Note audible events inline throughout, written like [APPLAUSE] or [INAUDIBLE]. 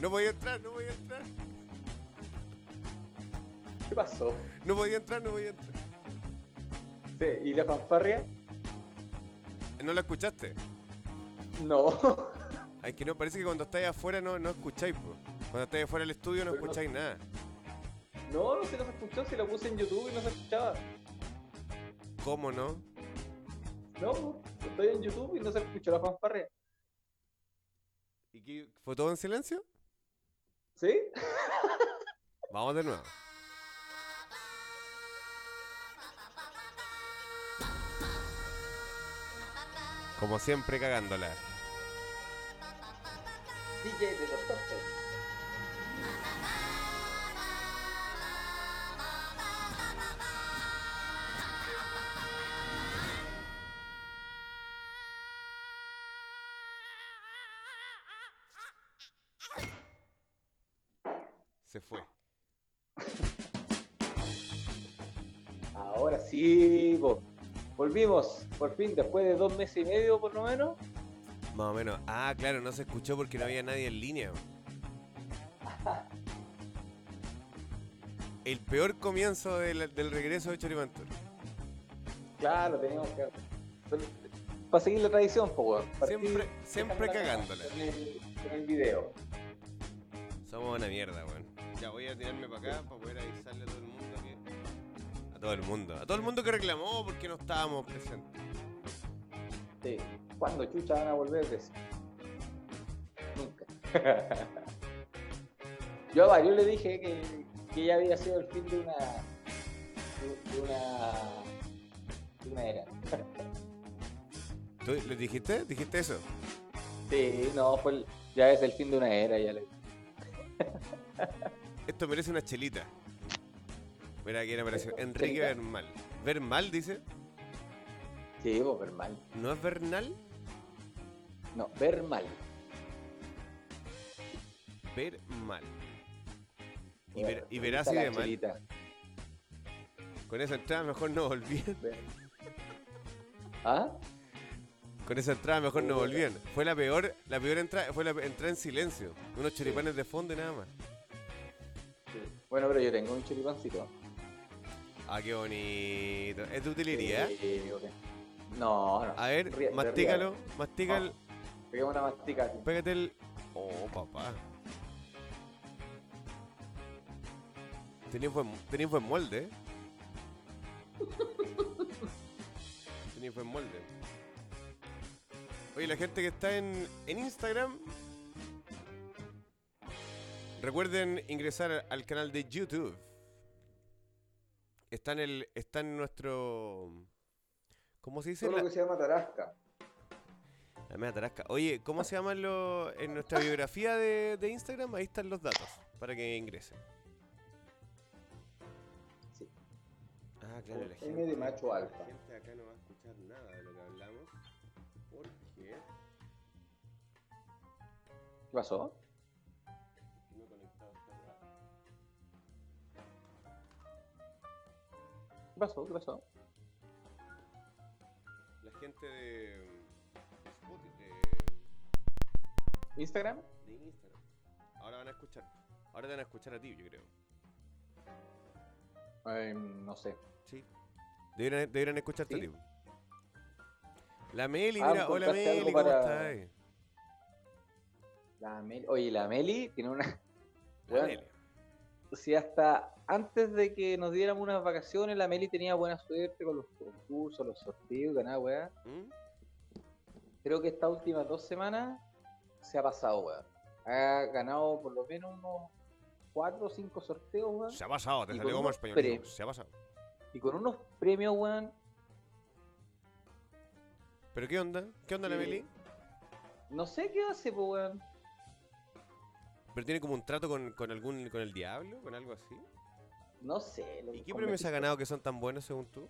No podía entrar, no podía entrar. ¿Qué pasó? No podía entrar, no podía entrar. Sí, ¿y la fanfarria? ¿No la escuchaste? No. [LAUGHS] Ay, que no, parece que cuando estáis afuera no, no escucháis, po. Cuando estáis afuera del estudio no Pero no- escucháis nada. No, no se nos escuchó, se la puse en YouTube y no se escuchaba. ¿Cómo no? No, estoy en YouTube y no se escuchó la fanfarria. ¿Y qué, fue todo en silencio? ¿Sí? Vamos de nuevo. Como siempre cagándola. DJ de los tortos. Por fin, después de dos meses y medio por lo menos. Más o menos. Ah, claro, no se escuchó porque no había nadie en línea. El peor comienzo del, del regreso de Choripantur. Claro, teníamos que... Para seguir la tradición. Partir Siempre- siempre cagándola. Con el, el video. Somos una mierda, weón. Ya voy a tirarme para acá para poder avisarle a todo el mundo que. A todo el mundo. A todo el mundo que reclamó porque no estábamos presentes. Sí. ¿Cuándo chucha van a volver de eso? Nunca. [LAUGHS] Yo a varios le dije que, que ya había sido el fin de una. de, una. de una era. [LAUGHS] ¿Tú les dijiste? ¿Dijiste eso? Sí, no, fue el- ya es el fin de una era, ya le [LAUGHS] Esto merece una chelita. Mira quién apareció. Enrique. Bernal. ¿Bernal dice? Sí, pues ver mal. ¿No es Bernal? No, ver mal. Ver mal. Y, ver, y verás y de mal. Con esa entrada mejor no volvían. ¿Ah? Con esa entrada mejor no volvían. Fue la peor, la peor entrada, fue la entrada en silencio. Unos choripanes de fondo y nada más. Sí. Bueno, pero yo tengo un choripancito. Ah, qué bonito. ¿Es de utilería? Sí, ok. No, no. A ver, Ría- mastícalo, mastica el, una mastica aquí. Pégate el. Oh, papá. Tenías buen, tenías buen molde, ¿eh? [LAUGHS] Tenías buen molde. Oye, la gente que está en, en Instagram. Recuerden ingresar al canal de YouTube. Está en el. Está en nuestro. ¿Cómo se dice? Todo La- lo que se llama tarasca. la media tarasca. Oye, ¿cómo se llaman los en nuestra biografía de, de Instagram? Ahí están los datos para que ingresen. Sí. Ah, claro, la M gente, de macho la alfa. gente acá no va a escuchar nada de lo que hablamos. Porque ¿Qué pasó? no he conectado. ¿Qué pasó? ¿Qué pasó? Gente de Spotify, ¿Instagram? de, de Instagram. Ahora van a escuchar. Ahora te van a escuchar a ti, yo creo. Eh, no sé. Sí. Deberían, deberían escucharte ¿Sí? a ti. La Meli, Ah, mira, hola ¿encontraste algo Meli, ¿cómo para- estás? La Meli- Oye, la Meli tiene una. La Bueno, Meli. Si hasta antes de que nos diéramos unas vacaciones, la Meli tenía buena suerte con los concursos, los sorteos, ganaba weá. ¿Mm? Creo que estas últimas dos semanas se ha pasado, weá. Ha ganado por lo menos unos cuatro o cinco sorteos, weón. Se ha pasado, te salió como español. premios. Se ha pasado. Y con unos premios, weón. ¿Pero qué onda? ¿Qué onda la. Meli? No sé qué hace, pues, weón. ¿Pero tiene como un trato con, con algún con el diablo? ¿Con algo así? No sé. lo- ¿Y qué premios ha ganado que son tan buenos según tú?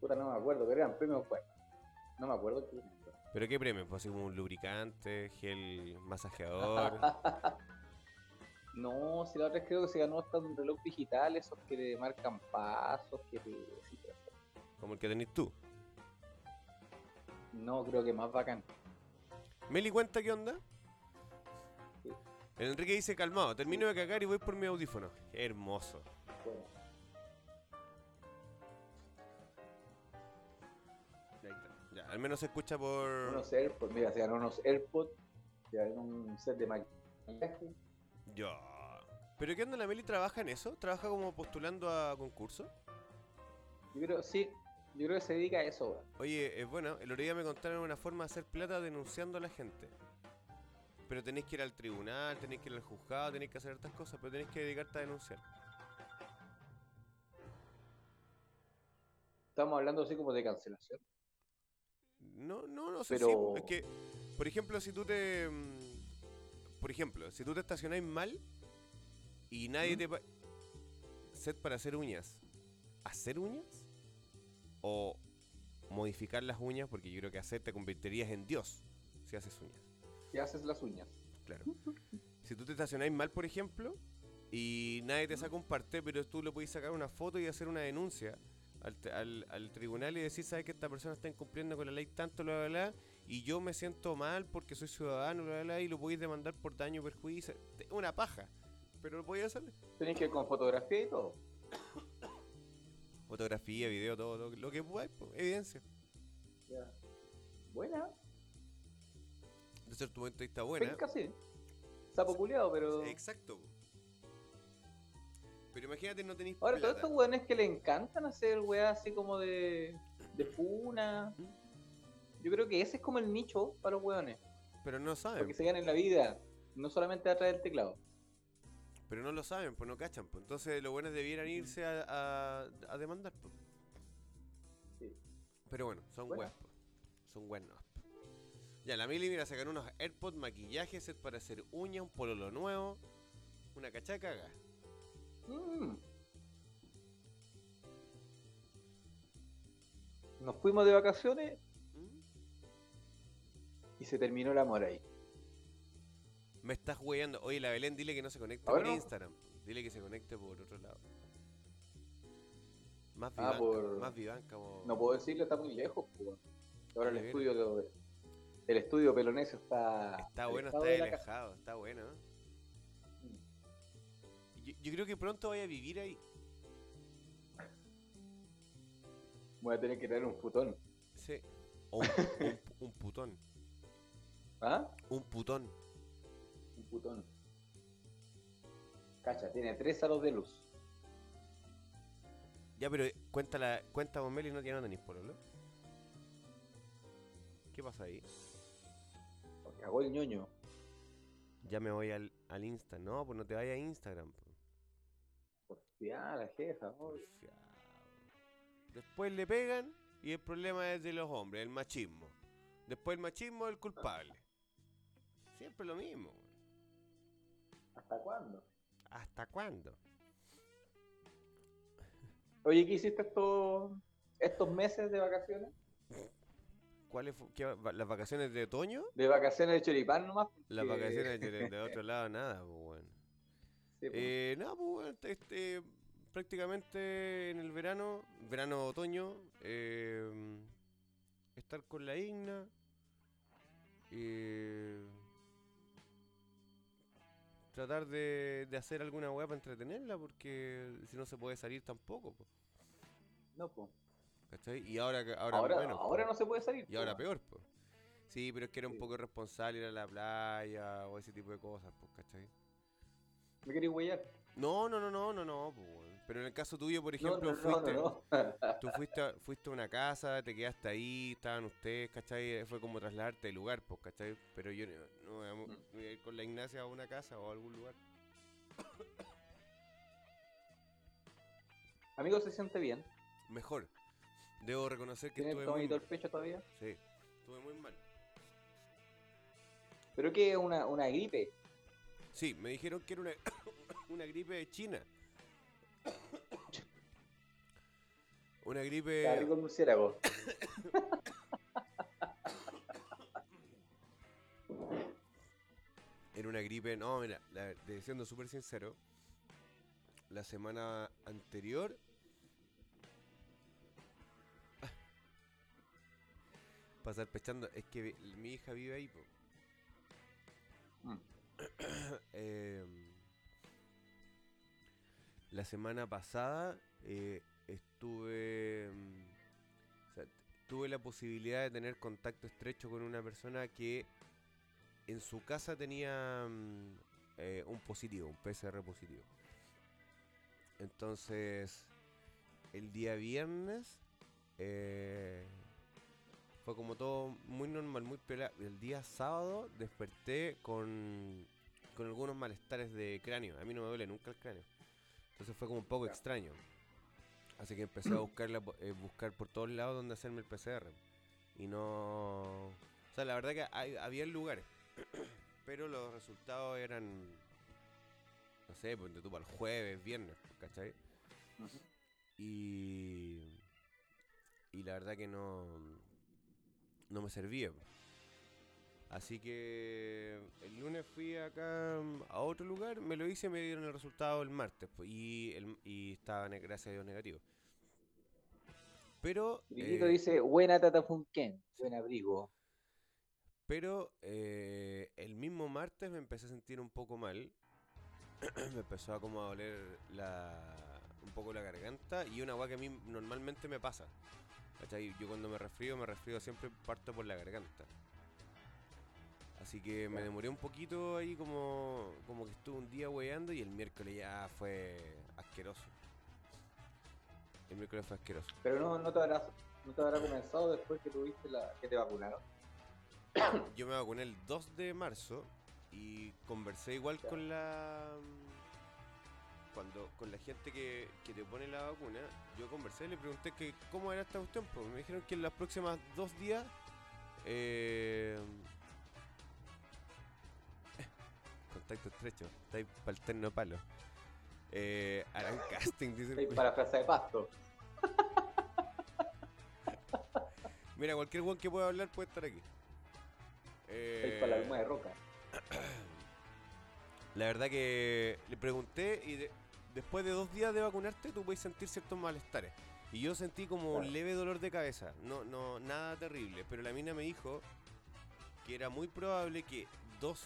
Puta, no me acuerdo, pero eran premios buenos. No me acuerdo qué. ¿Pero qué premios? Pues así como un lubricante, gel masajeador. [LAUGHS] no, si la otra vez creo que se ganó hasta un reloj digital, esos que te marcan pasos, que te... como el que tenés tú. No, creo que más bacán. Meli, cuenta qué onda. El Enrique dice calmado, termino de cagar y voy por mi audífono. Qué hermoso. Bueno, Ahí está. Ya, al menos se escucha por. unos AirPods, mira, se ganó unos AirPods, se ganó un set de maquillaje. Ya. ¿Pero qué onda la Meli trabaja en eso? ¿Trabaja como postulando a concursos? Yo creo, sí, yo creo que se dedica a eso. Oye, es bueno, el otro día me contaron una forma de hacer plata denunciando a la gente. Pero tenéis que ir al tribunal, tenéis que ir al juzgado, tenéis que hacer estas cosas, pero tenéis que dedicarte a denunciar. Estamos hablando así como de cancelación. No, no, no sé Pero- es que, por ejemplo, si tú te... mm, Por ejemplo, si tú te estacionáis mal y nadie ¿Mm? te... Set para hacer uñas. ¿Hacer uñas? O modificar las uñas, porque yo creo que hacer te convertirías en Dios si haces uñas. Y haces las uñas. Claro. Si tú te estacionáis mal, por ejemplo, y nadie te saca un parte, pero tú le puedes sacar una foto y hacer una denuncia al, te- al- al tribunal y decir, sabes que esta persona está incumpliendo con la ley tanto, bla, bla, bla, y yo me siento mal porque soy ciudadano, bla, bla, bla, y lo podéis demandar por daño perjuicio. Te- Una paja, pero lo podéis hacer. Tenés que ir con fotografía y todo. Fotografía, video, todo, lo, lo que po, evidencia. Ya. Buena, De ser tu punto de vista buena. penca sí. Sapo culiado, pero. Exacto. Pero imagínate no tenéis Ahora, todos estos weones que le encantan hacer weas así como de. de funa. Yo creo que ese es como el nicho para los weones. Pero no saben. Porque se ganan la vida. No solamente atrás del teclado. Pero no lo saben, pues no cachan. Pues. Entonces los buenos debieran irse a, a, a demandar. Pues. Sí. Pero bueno, son Bueno. weas. Pues. Son weas no. Ya, la Mili, mira, sacaron unos AirPods, maquillaje, set para hacer uñas, un pololo nuevo, una cachaca. acá. Mm. Nos fuimos de vacaciones ¿Mm? y se terminó el amor ahí. Me estás weyando. Oye, la Belén, dile que no se conecte por no. Instagram. Dile que se conecte por otro lado. Más Ah, vivanca, por- más vivanca. como- No puedo decirlo, está muy lejos. pues. Ahora el estudio, de- el estudio pelonesio está. Está bueno, está alejado, está bueno. Yo, yo creo que pronto voy a vivir ahí. Voy a tener que traer un putón. Sí. O un, un- un putón. ¿Ah? Un putón. Un putón. Cacha, tiene tres aros de luz. Ya, pero cuenta la, cuenta con Meli, no tiene tenéis pololo. ¿Qué pasa ahí? Cagó el ñoño. Ya me voy al, al Insta. No, pues no te vayas a Instagram. po. Porfiada la jefa. Porfiado. Después le pegan y el problema es de los hombres, el machismo. Después el machismo es el culpable. Siempre lo mismo. ¿Hasta cuándo? ¿Hasta cuándo? Oye, ¿qué hiciste estos, estos meses de vacaciones? [LAUGHS] ¿Cuáles las vacaciones de otoño? De vacaciones de choripán nomás. Las vacaciones de, [LAUGHS] de otro lado, nada, pues bueno. Sí, pues. Eh, nada, pues bueno, este, este, prácticamente en el verano, verano otoño, eh, estar con la Igna, eh, tratar de, de hacer alguna weá para entretenerla, porque si no se puede salir tampoco, po, No, pues. ¿Cachai? Y ahora, ahora, Ahora, po. ahora no se puede salir. Y ahora peor, pues. Sí, pero es que era un Sí. poco irresponsable ir a la playa o ese tipo de cosas, pues, ¿cachai? ¿Me queréis huellar? No, no, no, no, no, no. Pero en el caso tuyo, por ejemplo, no, no, fuiste, no, no. tú fuiste a, fuiste a una casa, te quedaste ahí, estaban ustedes, ¿cachai? Fue como trasladarte de lugar, pues, ¿cachai? Pero yo no, no voy a- Mm. no voy a ir con la Ignacia a una casa o a algún lugar. Amigo, se siente bien. Mejor. Debo reconocer que estuve muy el pecho todavía. Sí, estuve muy mal. ¿Pero qué es una, una gripe? Sí, me dijeron que era una, [COUGHS] una gripe de China. [COUGHS] Una gripe... rico el murciélago. [COUGHS] Era una gripe, no, mira, la, siendo súper sincero, la semana anterior... Pasar pechando, es que mi hija vive ahí, po. Mm. [COUGHS] Em, la semana pasada eh, estuve. o sea, tuve la posibilidad de tener contacto estrecho con una persona que en su casa tenía mm, eh, un positivo, un PCR positivo. Entonces, el día viernes eh, fue como todo muy normal, muy piola. El día sábado desperté con, con algunos malestares de cráneo. A mí no me duele nunca el cráneo. Entonces fue como un poco extraño. Así que empecé a buscar, la po- eh, buscar por todos lados donde hacerme el PCR. Y no... O sea, la verdad que hay, había lugares. [CLEARS THROAT] pero los resultados eran... No sé, pues tú para el jueves, viernes, ¿cachai? Y. Y la verdad que no. No me servía. Así que el lunes fui acá mm, a otro lugar, me lo hice y me dieron el resultado el martes. y, el, y estaba, gracias a Dios, negativo. Pero. Eh, dice, buena Tata Funken, buen abrigo. Pero eh, el mismo martes me empecé a sentir un poco mal. [CLEARS THROAT] me empezó a como a doler la, un poco la garganta y una agua que a mí normalmente me pasa. ¿Cachai? Yo cuando me resfrío, me resfrío siempre parto por la garganta. Así que me demoré un poquito ahí como, como que estuve un día hueando y el miércoles ya fue asqueroso. El miércoles fue asqueroso. Pero no, no, te habrá, no te habrá comenzado después que tuviste la que te vacunaron. Yo me vacuné el 2 de marzo y conversé igual con la cuando con la gente que, que te pone la vacuna, yo conversé y le pregunté que cómo era esta cuestión, pues me dijeron que en los próximos dos días eh, [LAUGHS] contacto estrecho, está ahí para el terno palo. Eh, harán [LAUGHS] casting, dice cu- para frase de pasto. [LAUGHS] Mira, cualquier one que pueda hablar puede estar aquí. Ahí para la Eh, de roca. [CLEARS THROAT] La verdad que le pregunté y de- después de dos días de vacunarte tú puedes sentir ciertos malestares. Y yo sentí como un leve dolor de cabeza, no, no, nada terrible. Pero la mina me dijo que era muy probable que dos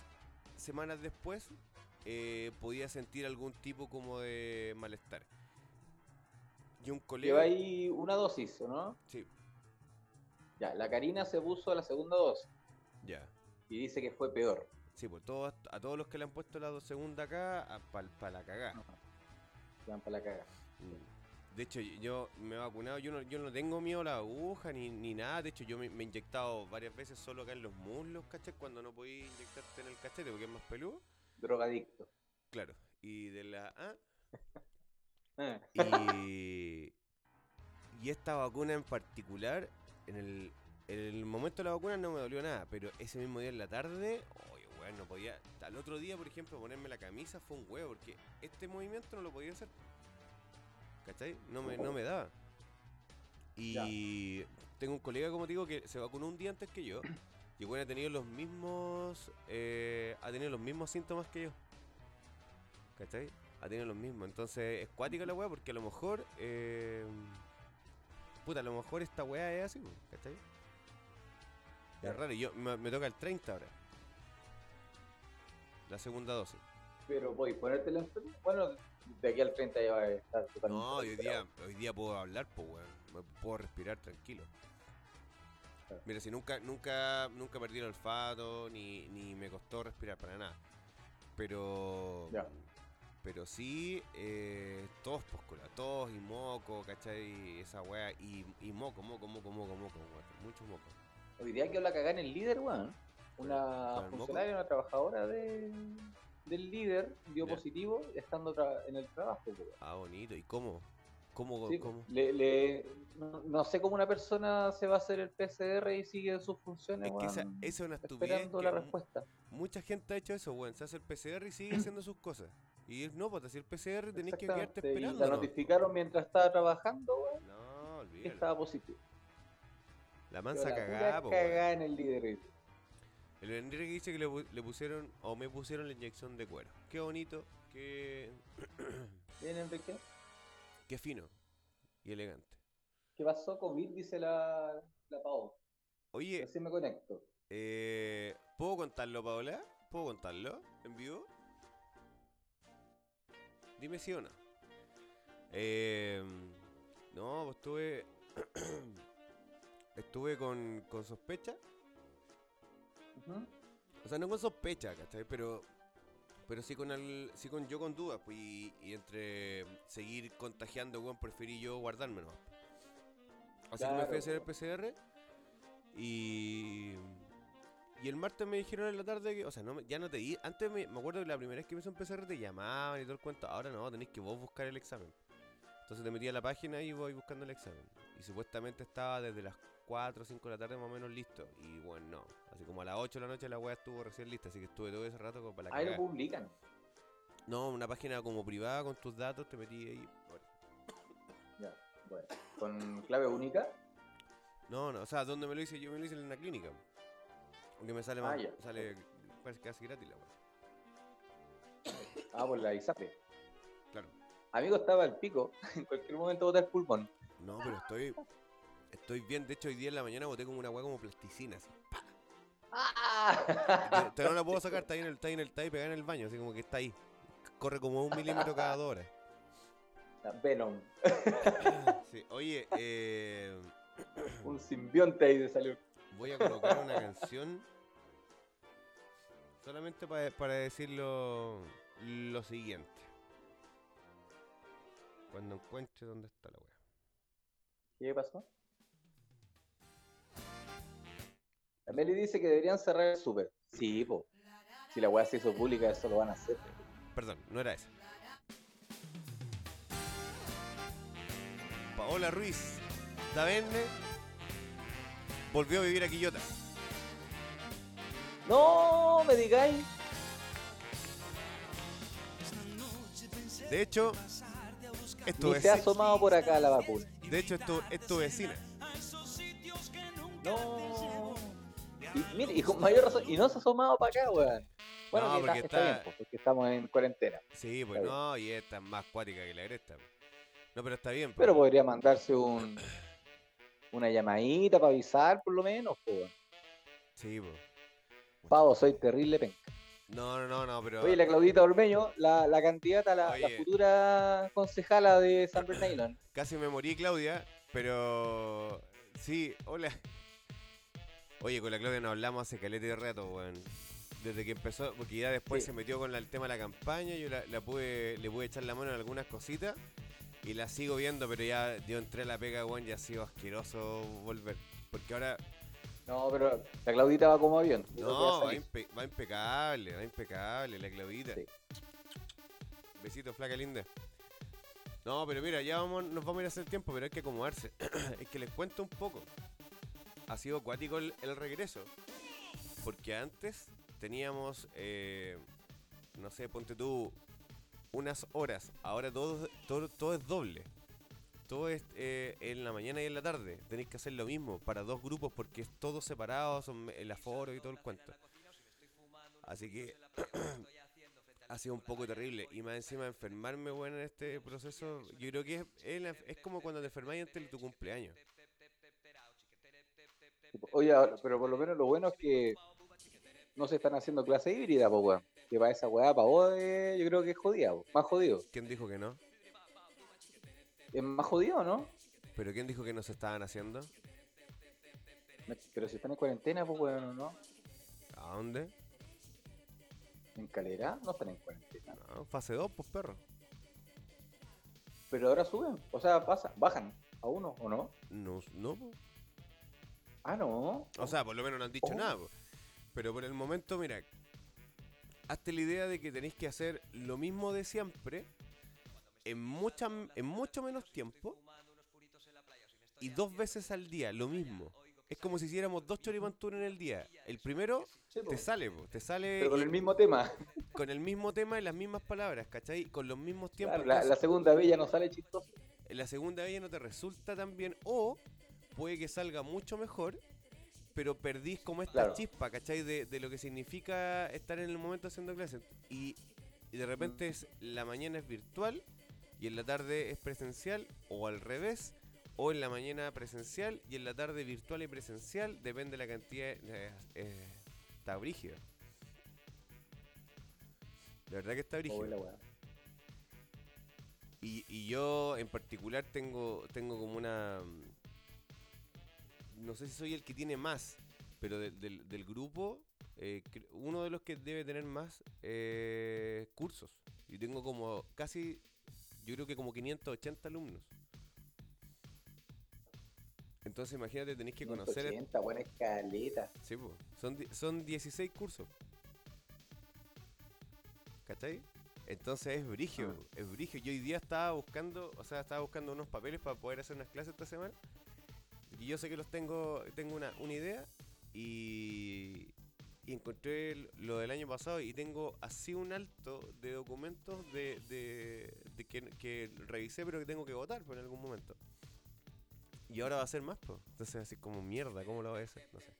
semanas después eh, podía sentir algún tipo como de malestar. Y un colega... Lleva ahí una dosis, ¿o no? Sí, Ya, la Karina se puso la segunda dosis ya. y dice que fue peor. Sí, pues todos, a todos los que le han puesto la dos- segunda acá, para la cagá. Van para la caga. Mm. De hecho, yo me he vacunado, yo no, yo no tengo miedo a la aguja ni, ni nada. De hecho, yo me, me he inyectado varias veces solo acá en los muslos, ¿cachai? Cuando no podía inyectarte en el cachete porque es más peludo. Drogadicto. Claro. Y de la A. Eh, [LAUGHS] Y, y esta vacuna en particular, en el, en el momento de la vacuna no me dolió nada, pero ese mismo día en la tarde, weón, no podía. Al otro día, por ejemplo, ponerme la camisa fue un huevo, porque este movimiento no lo podía hacer. ¿Cachai? No me, no me daba. Y tengo un colega, como te digo, que se vacunó un día antes que yo. Y bueno, ha tenido los mismos. eh, ha tenido los mismos síntomas que yo. ¿Cachai? Ha tenido los mismos. Entonces es cuática la weá porque a lo mejor. eh, puta, a lo mejor esta weá es así, ¿cachai? Es raro. Yo, me, me toca el 30 ahora. La segunda dosis. Pero voy, ponerte la enfermedad. Bueno, de aquí al 30 ya va a estar totalmente. No, hoy día, hoy día puedo hablar, pues weón. Puedo respirar tranquilo. Claro. Mira, si nunca, nunca, nunca perdí el olfato, ni, ni me costó respirar para nada. Pero. Ya. Pero sí, eh, tos, pues, cola, tos y moco, ¿cachai? Esa weá, y, y moco, moco, moco, moco, moco, weón, mucho moco. Hoy día quedó la cagada en el líder, weón. Una funcionaria, una trabajadora de, del líder dio positivo estando tra- en el trabajo, weón. Ah, bonito. ¿Y cómo? ¿Cómo? Sí, cómo? le- le- no, no sé cómo una persona se va a hacer el PCR y sigue sus funciones, Es que esa, es una estupidez. esperando la respuesta. Mucha gente ha hecho eso, weón. Se hace el PCR y sigue haciendo sus cosas. Y no, pues hacer el PCR tenés que quedarte y esperando. la ¿no? notificaron mientras estaba trabajando, weón, No, olvídalo. estaba positivo. La mansa cagada, weón. cagada en el líder. El Enrique dice que le, pu- le pusieron, o me pusieron la inyección de cuero. Qué bonito, qué, [COUGHS] Bien, Enrique. qué fino y elegante. ¿Qué pasó? COVID, dice la, la Pau. Oye, Así me conecto. eh, ¿puedo contarlo, Paola? ¿Puedo contarlo en vivo? Dime sí o no. Eh, no, pues estuve. [COUGHS] estuve con, con sospecha. O sea, no con sospecha, ¿cachai? Pero, pero sí con el, sí con yo con dudas, pues, y, y entre seguir contagiando, weón, preferí yo guardármelo. Así que me fui a hacer el PCR y... Y el martes me dijeron en la tarde que, o sea, no, ya no te di. Antes me, me acuerdo que la primera vez que me hizo un PCR te llamaban y todo el cuento. Ahora no, tenéis que vos buscar el examen. Entonces te metí a la página y voy buscando el examen. Y supuestamente estaba desde las 4 o 5 de la tarde más o menos listo. Y bueno, no. Así como a las 8 de la noche la weá estuvo recién lista. Así que estuve todo ese rato como para la Ahí lo publican. No, una página como privada con tus datos, te metí ahí. bueno. Ya, bueno. Con clave única. No, no, o sea, ¿dónde me lo hice? Yo me lo hice en una clínica. Aunque me sale Ah, más, ya. sale casi, casi gratis la weá. Ah, por la ISAPE. Amigo estaba al pico. [LAUGHS] En cualquier momento bota el pulmón. No, pero estoy. Estoy bien. De hecho, hoy día en la mañana boté como una weá como plasticina. Así. ¡Ah! Te- te no la puedo sacar, está ahí en el, está ahí en el, está ahí pegada en el baño, así como que está ahí. Corre como un milímetro cada dos horas. Venom. [LAUGHS] Sí, oye, eh, Un simbionte ahí de salud. voy a colocar una canción solamente para, para decir lo, lo siguiente. Cuando encuentre dónde está la weá. ¿Qué pasó? La Meli dice que deberían cerrar el super. Sí, po. Si la weá se hizo pública, eso lo van a hacer. Perdón, no era esa. Paola Ruiz Davenne volvió a vivir a Quillota. ¡No! ¿Me digáis? De hecho, es tu Ni se ha asomado por acá la vacuna. De hecho, es tu, es tu vecina. No. Y, mire, y con mayor razón, y no se ha asomado para acá, weón. Bueno, No, que porque está, está bien, pues, porque estamos en cuarentena. Sí, pues Está bien. no, y esta es más cuática que la cresta. pues. No, pero está bien. pues. Pero podría mandarse un una llamadita para avisar, por lo menos, pues. weón. Sí, pues. Pavo, soy terrible penca. No, no, no, no, pero. Oye, la Claudita Ormeño, la, la candidata, la, la futura concejala de San Bernardino. Casi me morí, Claudia, pero. Sí, hola. Oye, con la Claudia no hablamos hace calete de rato, weón. Desde que empezó, porque ya después Sí. se metió con la- el tema de la campaña, yo la, la pude, le pude echar la mano en algunas cositas y la sigo viendo, pero ya yo entré a la pega, weón, y ha sido asqueroso volver. Porque ahora, No, pero la Claudita va como avión. No, va, salir. impe- va impecable, va impecable la Claudita. Sí. Besito, flaca linda. No, pero mira, ya vamos, nos vamos a ir a hacer tiempo, pero hay que acomodarse. [CLEARS THROAT] es que les cuento un poco. Ha sido acuático el, el regreso. Porque antes teníamos, eh, no sé, ponte tú, unas horas. Ahora todo, todo, todo es doble. Todo es eh, en la mañana y en la tarde. Tenéis que hacer lo mismo para dos grupos porque es todo separado, son el aforo y todo el cuento. Así que [CLEARS THROAT] ha sido un poco terrible. Y más encima enfermarme, bueno, en este proceso, yo creo que es, es, es como cuando te enfermáis antes de tu cumpleaños. Oye, pero por lo menos lo bueno es que no se están haciendo clases híbridas, pues, weón. Que para esa weá, para vos, eh, yo creo que es jodida, po. más jodido. ¿Quién dijo que no? Es más jodido, ¿no? ¿Pero quién dijo que no se estaban haciendo? Pero si están en cuarentena, pues, weón, ¿o ¿no? ¿A dónde? En calera, no están en cuarentena. No, fase 2, pues perro. Pero ahora suben, o sea, pasa, bajan a uno, ¿o no? No, no. po. Ah, no. O sea, por lo menos no han dicho Oh. nada. po. Pero por el momento, mira, hazte la idea de que tenéis que hacer lo mismo de siempre en, mucha, en mucho menos tiempo y dos veces al día, lo mismo. Es como si hiciéramos dos choripanturas en el día. El primero te sale, po, te sale Pero con el mismo tema. [LAUGHS] con el mismo tema y las mismas palabras, ¿cachai? Con los mismos tiempos. Claro, la, segunda vez ya no sale chistoso. la segunda vez ya no te resulta tan bien o puede que salga mucho mejor, pero perdís como esta Claro. chispa, ¿cachai? De, de lo que significa estar en el momento haciendo clases. Y, y de repente es, la mañana es virtual y en la tarde es presencial o al revés. O en la mañana presencial y en la tarde virtual y presencial, depende de la cantidad. eh, eh, está brígido. De verdad que está brígido. Y, y yo en particular tengo, tengo como una... mm, No sé si soy el que tiene más, pero del- del, del grupo, eh, uno de los que debe tener más eh, cursos. Y tengo como casi, yo creo que como 580 alumnos. Entonces imagínate, tenéis que conocer... 180, buena escaleta. Sí, po. Son, son 16 cursos. ¿Cachai? Entonces es brigio, Ah. es brigio. Yo hoy día estaba buscando, o sea, estaba buscando unos papeles para poder hacer unas clases esta semana. Y yo sé que los tengo, tengo una, una idea y, y encontré lo del año pasado y tengo así un alto de documentos de, de, que, revisé pero que tengo que votar por en algún momento. Y ahora va a ser más, pues. Entonces así como mierda, ¿cómo lo voy a hacer? No sé.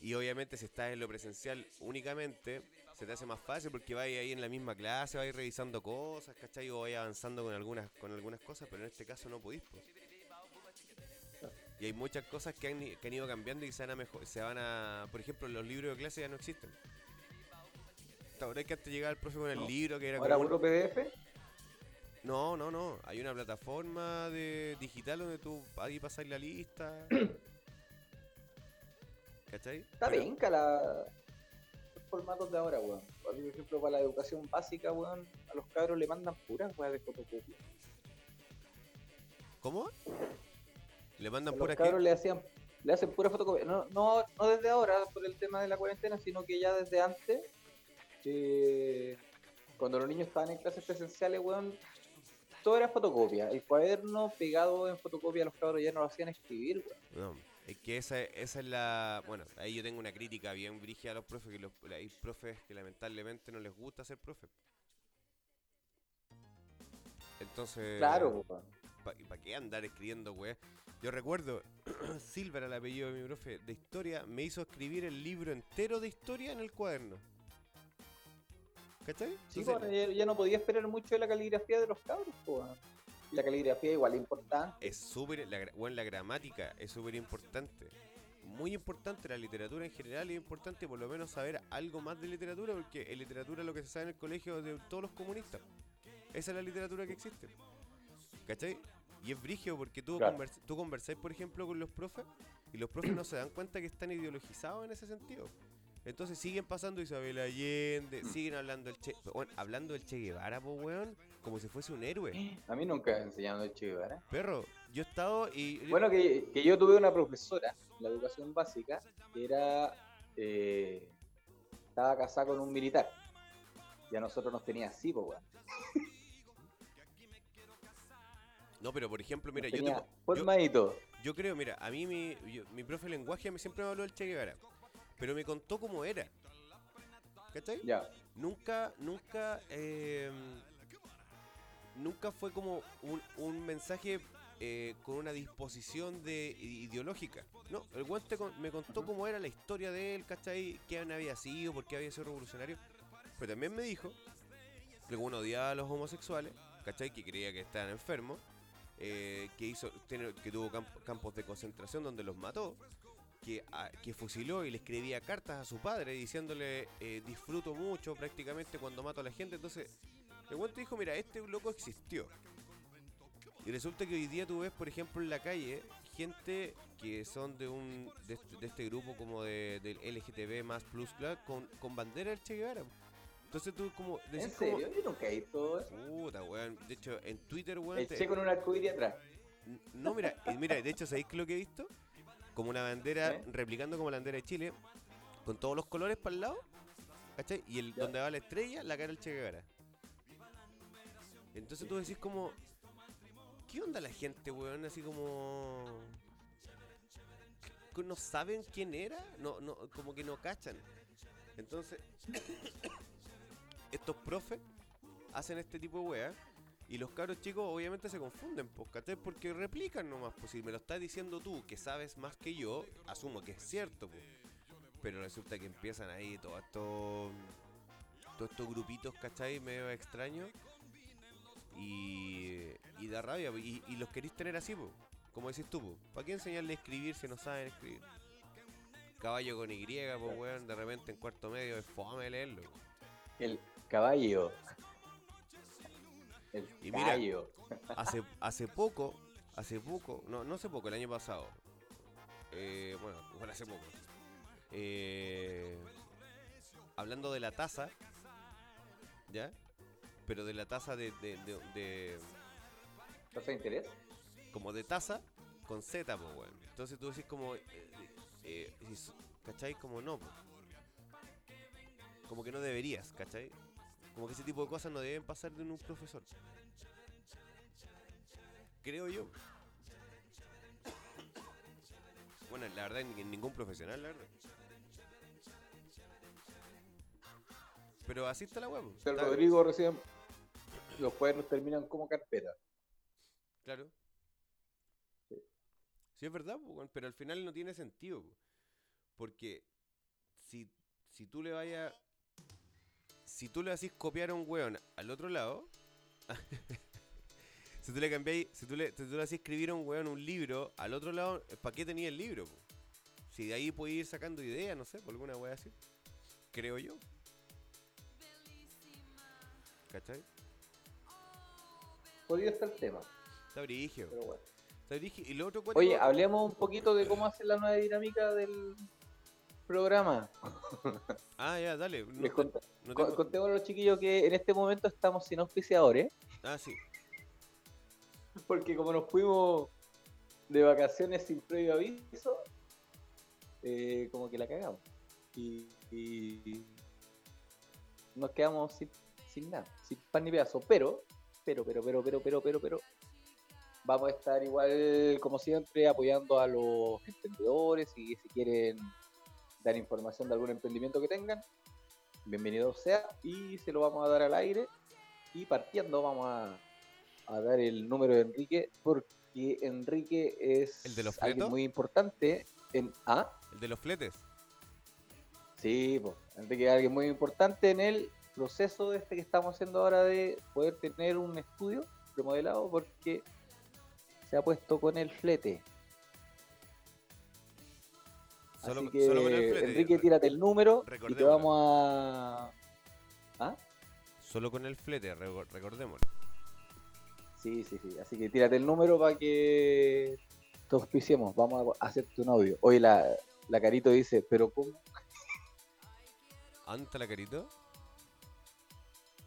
Y obviamente si estás en lo presencial únicamente, se te hace más fácil porque vas ahí en la misma clase, vas revisando cosas, ¿cachai? O vas avanzando con algunas, con algunas cosas, pero en este caso no podís. po. Y hay muchas cosas que han, que han ido cambiando y se van a mejor, se van a. Por ejemplo, los libros de clase ya no existen. Ahora hay que antes llegaba el profe con el No. libro que era Ahora como puro PDF. No, no, no. Hay una plataforma de digital donde tú ahí pasas la lista. [COUGHS] ¿Cachai? Está Pero- bien, la los formatos de ahora, weón. Por ejemplo, para la educación básica, weón, a los cabros le mandan puras weas de fotocopia. ¿Cómo? Le mandan aquí. cabros le hacían le hacen pura fotocopia. No, no, no desde ahora, por el tema de la cuarentena, sino que ya desde antes, que cuando los niños estaban en clases presenciales, weón, todo era fotocopia. El cuaderno pegado en fotocopia a los cabros ya no lo hacían escribir, weón. No, es que esa, esa es la. Bueno, ahí yo tengo una crítica bien brígida a los profes, que los, hay profes que lamentablemente no les gusta ser profe. Entonces. Claro, weón. ¿Para qué andar escribiendo, weá? Yo recuerdo, [CLEARS THROAT] Silver, el apellido de mi profe de historia, me hizo escribir el libro entero de historia en el cuaderno. ¿Cachai? Sí, Entonces, bueno, ya, no podía esperar mucho de la caligrafía de los cabros. Y la caligrafía igual es importante. es súper, la, bueno, la gramática es súper importante. Muy importante, la literatura en general es importante por lo menos saber algo más de literatura, porque en literatura lo que se sabe en el colegio es de todos los comunistas. Esa es la literatura que existe. ¿Cachai? Y es brigio porque tú, Claro. convers- tú conversás, por ejemplo, con los profes y los profes no se dan cuenta que están ideologizados en ese sentido. Entonces siguen pasando Isabel Allende, siguen hablando el che, bueno, hablando del Che Guevara, po, weón, como si fuese un héroe. A mí nunca me enseñaron el Che Guevara. Perro, yo he estado y... Bueno, que, que yo tuve una profesora en la educación básica que era. eh, estaba casada con un militar. Y a nosotros nos tenía así, pues, weón. No, pero por ejemplo, mira, yo, tengo- yo, creo, mira, a mí mi, yo- mi profe de lenguaje me siempre me habló del Che Guevara, pero me contó cómo era. ¿Cachai? Ya. Nunca, nunca, eh, nunca fue como un, un mensaje eh, con una disposición de ideológica. No, el guante me contó cómo era la historia de él, ¿cachai? ¿Quién había sido? ¿Por qué había sido revolucionario? Pero también me dijo que uno odiaba a los homosexuales, ¿cachai? Que creía que estaban enfermos, eh, que hizo, que tuvo camp- campos de concentración donde los mató, que, a- que fusiló y le escribía cartas a su padre diciéndole eh, disfruto mucho prácticamente cuando mato a la gente. Entonces, el guante dijo, mira, este loco existió. Y resulta que hoy día tú ves, por ejemplo, en la calle, gente que son de un de este, este grupo como de, del LGTB más plus con, con bandera del Che Guevara. Entonces tú como ¿En decís como, serio? Yo nunca he visto eso. Puta, weón. De hecho, en Twitter, weón. El te- con un arcoíris atrás. No, mira, mira, de hecho, ¿sabéis lo que he visto? Como una bandera, ¿Eh? replicando como la bandera de Chile, con todos los colores para el lado, ¿cachai? Y el, Ya. donde va la estrella, la cara del Che Guevara. Entonces tú decís como, ¿qué onda la gente, weón? Así como... ¿No saben quién era? No, no, como que no cachan. Entonces, estos profes hacen este tipo de weas y los cabros chicos obviamente se confunden, pues, ¿cachai? Porque replican nomás, pues si me lo estás diciendo tú, que sabes más que yo, asumo que es cierto, pues. Pero resulta que empiezan ahí todos estos, todos estos grupitos, ¿cachai? Medio extraños. Y, y da rabia, pues, y, los queréis tener así, pues. Como decís tú, pues. ¿Para qué enseñarle a escribir si no saben escribir? Caballo con Y, pues weón, de repente en cuarto medio es fome leerlo. Caballo. El Y mira, caballo. Hace, hace poco, hace poco, no, no hace poco, el año pasado. eh, bueno, igual hace poco. eh, hablando de la tasa, ¿ya? Pero de la tasa de, de, de- de- ¿Tasa de interés? como de tasa con Z, pues, weón. Entonces tú decís como, eh, eh, s- ¿cachai? Como no, po. Como que no deberías, ¿cachai? Como que ese tipo de cosas no deben pasar de un profesor. Creo yo. Bueno, la verdad, ningún profesional, la verdad. Pero así está la web. El Rodrigo recién los cuadernos terminan como carpeta. Claro. Sí, es verdad, pero al final no tiene sentido. po. Porque si, si tú le vayas. Si tú le haces copiar a un weón al otro lado. [LAUGHS] si tú le cambiáis. Si tú le, si tú le haces escribir a un weón un libro al otro lado, ¿para qué tenía el libro? po? Si de ahí puede ir sacando ideas, no sé, por alguna wea así. Creo yo. ¿Cachai? Podría estar el tema, Está brigio. pero bueno. Está brigio. Y lo otro Oye, cuático- hablemos un poquito de cómo hacer la nueva dinámica del programa. [LAUGHS] Ah, ya, dale. No Les cont- no tengo- Contemos a los chiquillos que en este momento estamos sin auspiciadores, Ah, sí. porque como nos fuimos de vacaciones sin previo aviso, eh, como que la cagamos. Y, y nos quedamos sin, sin nada, sin pan ni pedazo. Pero, pero, pero, pero, pero, pero, pero, pero, vamos a estar igual, como siempre, apoyando a los emprendedores y si quieren dar información de algún emprendimiento que tengan, bienvenido sea y se lo vamos a dar al aire. Y partiendo vamos a, a dar el número de Enrique porque Enrique es ¿El de los alguien muy importante en ¿Ah? El de los fletes. Sí, pues, Enrique es alguien muy importante en el proceso este que estamos haciendo ahora de poder tener un estudio remodelado porque se ha puesto con el flete. Solo, Así que, solo con el flete. Enrique, tírate el número y te vamos a... ¿Ah? Solo con el flete, reco- recordémoslo. Sí, sí, sí. Así que tírate el número para que te auspiciemos. Vamos a hacerte un audio. Oye, la, la Carito dice, pero ¿cómo? ¿A ¿Dónde está la carito?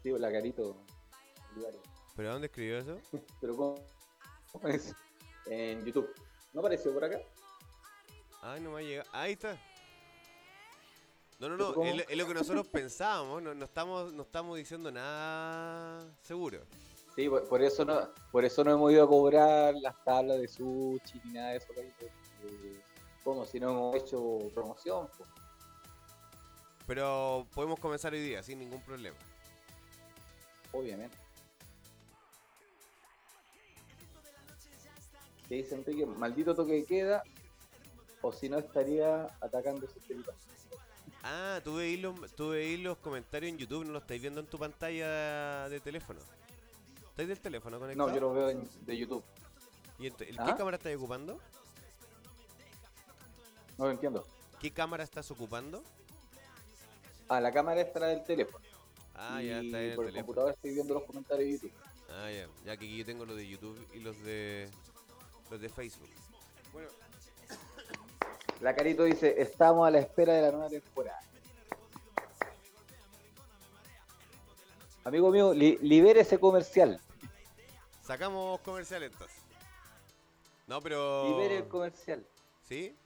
Digo, la Carito. ¿Pero a dónde escribió eso? [LAUGHS] Pero ¿cómo? ¿Cómo es? En YouTube. ¿No apareció por acá? Ay, no me ha llegado. Ahí está. No, no, ¿Pero no. Es, lo- es lo que nosotros pensábamos. No, no estamos, no estamos diciendo nada seguro. Sí, por, por eso no, por eso no hemos ido a cobrar las tablas de sushi ni nada de eso, Carito. Eh. Si no hemos hecho promoción. Pero podemos comenzar hoy día sin ningún problema. Obviamente. ¿Qué dice Enrique? Maldito toque de queda. O si no estaría atacando ese pelito. Ah, tú veis los, los comentarios en YouTube, no lo estáis viendo en tu pantalla de teléfono. ¿Estáis del teléfono conectado? No, yo lo veo en- de YouTube. ¿Y el- ¿Qué ¿Ah? cámara estás ocupando? No lo entiendo. ¿Qué cámara estás ocupando? Ah, la cámara está la del teléfono. Ah, y ya está en el por el teléfono. computador estoy viendo los comentarios de YouTube. Ah, ya. Ya que aquí yo tengo los de YouTube y los de los de Facebook. Bueno, La Carito dice, estamos a la espera de la nueva temporada. Amigo mío, li- libere ese comercial. sacamos comercial entonces. No, pero Libere el comercial. ¿Sí?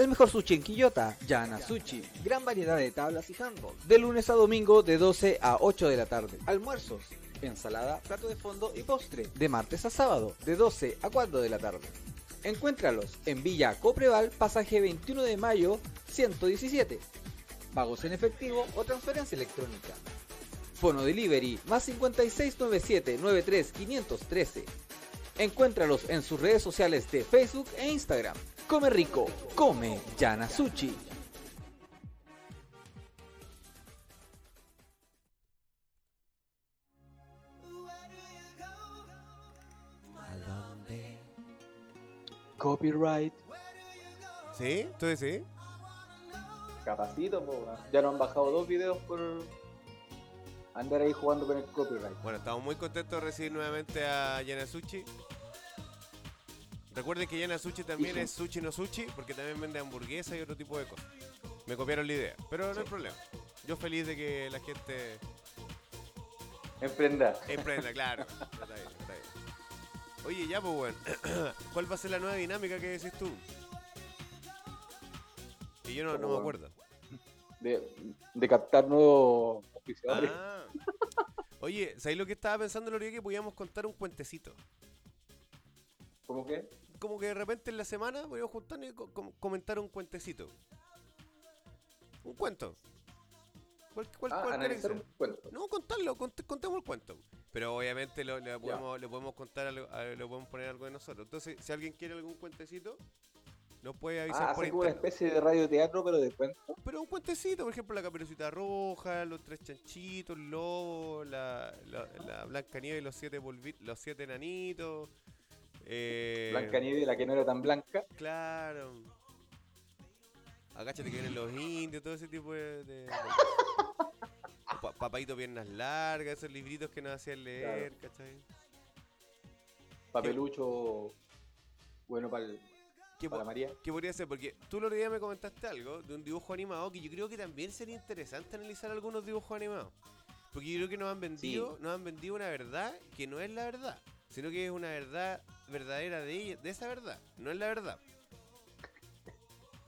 El mejor sushi en Quillota, Yana Sushi. Gran variedad de tablas y handballs. De lunes a domingo de 12 a 8 de la tarde. Almuerzos, ensalada, plato de fondo y postre. De martes a sábado, de 12 a 4 de la tarde. Encuéntralos en Villa Copreval, pasaje 21 de mayo, 117. Pagos en efectivo o transferencia electrónica. Fono Delivery más 5697 93 513. Encuéntralos en sus redes sociales de Facebook e Instagram. Come rico, come Yanasuchi. Copyright. ¿Sí? ¿Tú decís? Capacito, po, weón. ya nos han bajado dos videos por andar ahí jugando con el copyright. Bueno, estamos muy contentos de recibir nuevamente a Yanasuchi. Recuerden que Yanasuchi también Hijo. es sushi no sushi, porque también vende hamburguesas y otro tipo de cosas. Me copiaron la idea, pero no hay problema. Yo feliz de que la gente Emprenda. emprenda, claro. [LAUGHS] Está bien, está bien. Oye, ya pues bueno. [CLEARS THROAT] ¿Cuál va a ser la nueva dinámica que decís tú? Que yo no, no me acuerdo. De, de captar nuevos oficiadores. Ah. Oye, ¿sabéis lo que estaba pensando el que podíamos contar un cuentecito? ¿Cómo que? Como que de repente en la semana podríamos juntarnos y co- com- comentar un cuentecito. Un cuento. ¿Cuál, cuál, Ah, cuál un cuento. No, contarlo, cont- contemos el cuento. Pero obviamente lo, le, podemos, le podemos contar, algo- a- le podemos poner algo de nosotros. Entonces, si alguien quiere algún cuentecito, nos puede avisar Ah, por como una especie de radioteatro, pero de cuento. Pero un cuentecito, por ejemplo, la caperucita roja, los tres chanchitos, el lobo, la, la, la Blanca Nieve y los siete, polvi- los siete enanitos. Eh, Blanca Nieve, la que no era tan blanca. Claro. Agáchate que vienen los indios, todo ese tipo de. de- de- [LAUGHS] Pa- Papaito piernas largas, esos libritos que nos hacían leer, ¿cachai? Papelucho bueno para ¿Qué, para María. qué podría ser? Porque tú el otro día me comentaste algo de un dibujo animado que yo creo que también sería interesante analizar algunos dibujos animados. Porque yo creo que nos han vendido, nos han vendido una verdad que no es la verdad, sino que es una verdad verdadera de, ella- de esa verdad, no es la verdad.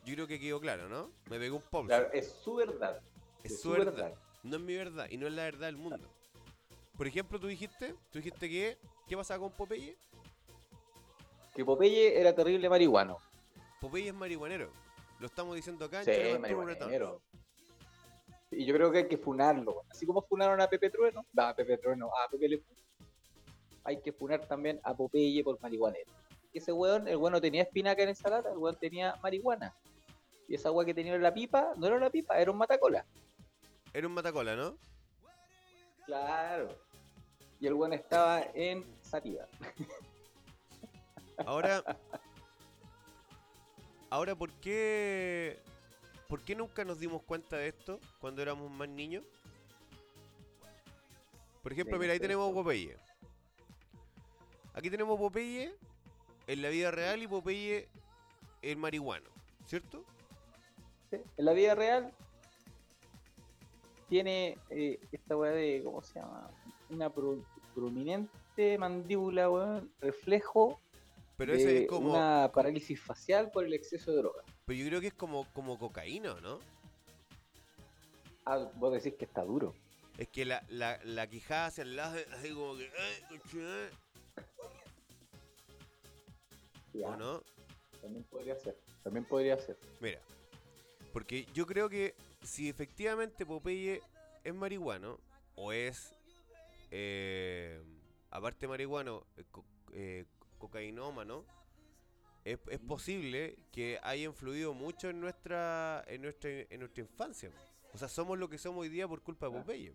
Yo creo que quedó claro, ¿no? Me pegó un. Claro, es su verdad. Es es su verdad. verdad. No es mi verdad y no es la verdad del mundo. Por ejemplo, tú dijiste, tú dijiste que ¿qué pasaba con Popeye? Que Popeye era terrible marihuano. Popeye es marihuanero. Lo estamos diciendo acá en Sí, marihuanero. Y yo creo que hay que funarlo. Así como funaron a Pepe Trueno, da a Pepe Trueno, a Pepe Le hay que funar también a Popeye por marihuanero. Y ese weón, el weón no tenía espinaca en esa lata, el weón tenía marihuana. Y esa weá que tenía en la pipa, no era una pipa, era un matacola. Era un matacola, ¿no? Claro. Y el weón estaba en Sativa. Ahora, [LAUGHS] ahora ¿por qué, por qué nunca nos dimos cuenta de esto cuando éramos más niños? Por ejemplo, mira, ahí tenemos a. Popeye. Aquí tenemos Popeye en la vida real y Popeye el marihuano, ¿cierto? ¿sí? En la vida real tiene eh, esta weá de, ¿cómo se llama? Una pro- prominente mandíbula, weón, reflejo Pero de ese es como, una parálisis facial por el exceso de droga. pero yo creo que es como, como cocaína, ¿no? Ah, vos decís que está duro. Es que la, la, la quijada hacia el lado, así como que, "Ay, conche", Ya, ¿o no? También podría ser. También podría ser. Mira, porque yo creo que si efectivamente Popeye es marihuano, o es, eh, aparte marihuano, eh, co- eh, cocainómano, es, es posible que haya influido mucho en nuestra, en nuestra en nuestra infancia. O sea, somos lo que somos hoy día por culpa de. Popeye.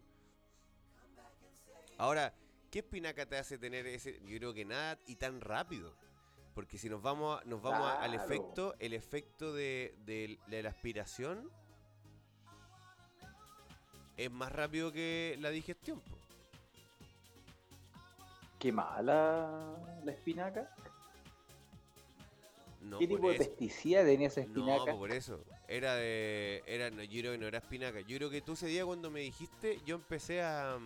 Ahora, ¿qué espinaca te hace tener ese? Yo creo que nada y tan rápido. Porque si nos vamos, a- nos vamos a- al efecto, el efecto de, de- de la aspiración es más rápido que la digestión. po. Qué mala la espinaca. No, ¿Qué tipo de eso. pesticida tenía esa No, espinaca? po, por eso. Era de. Era, no, yo creo que no era espinaca. Yo creo que tú ese día cuando me dijiste, yo empecé a.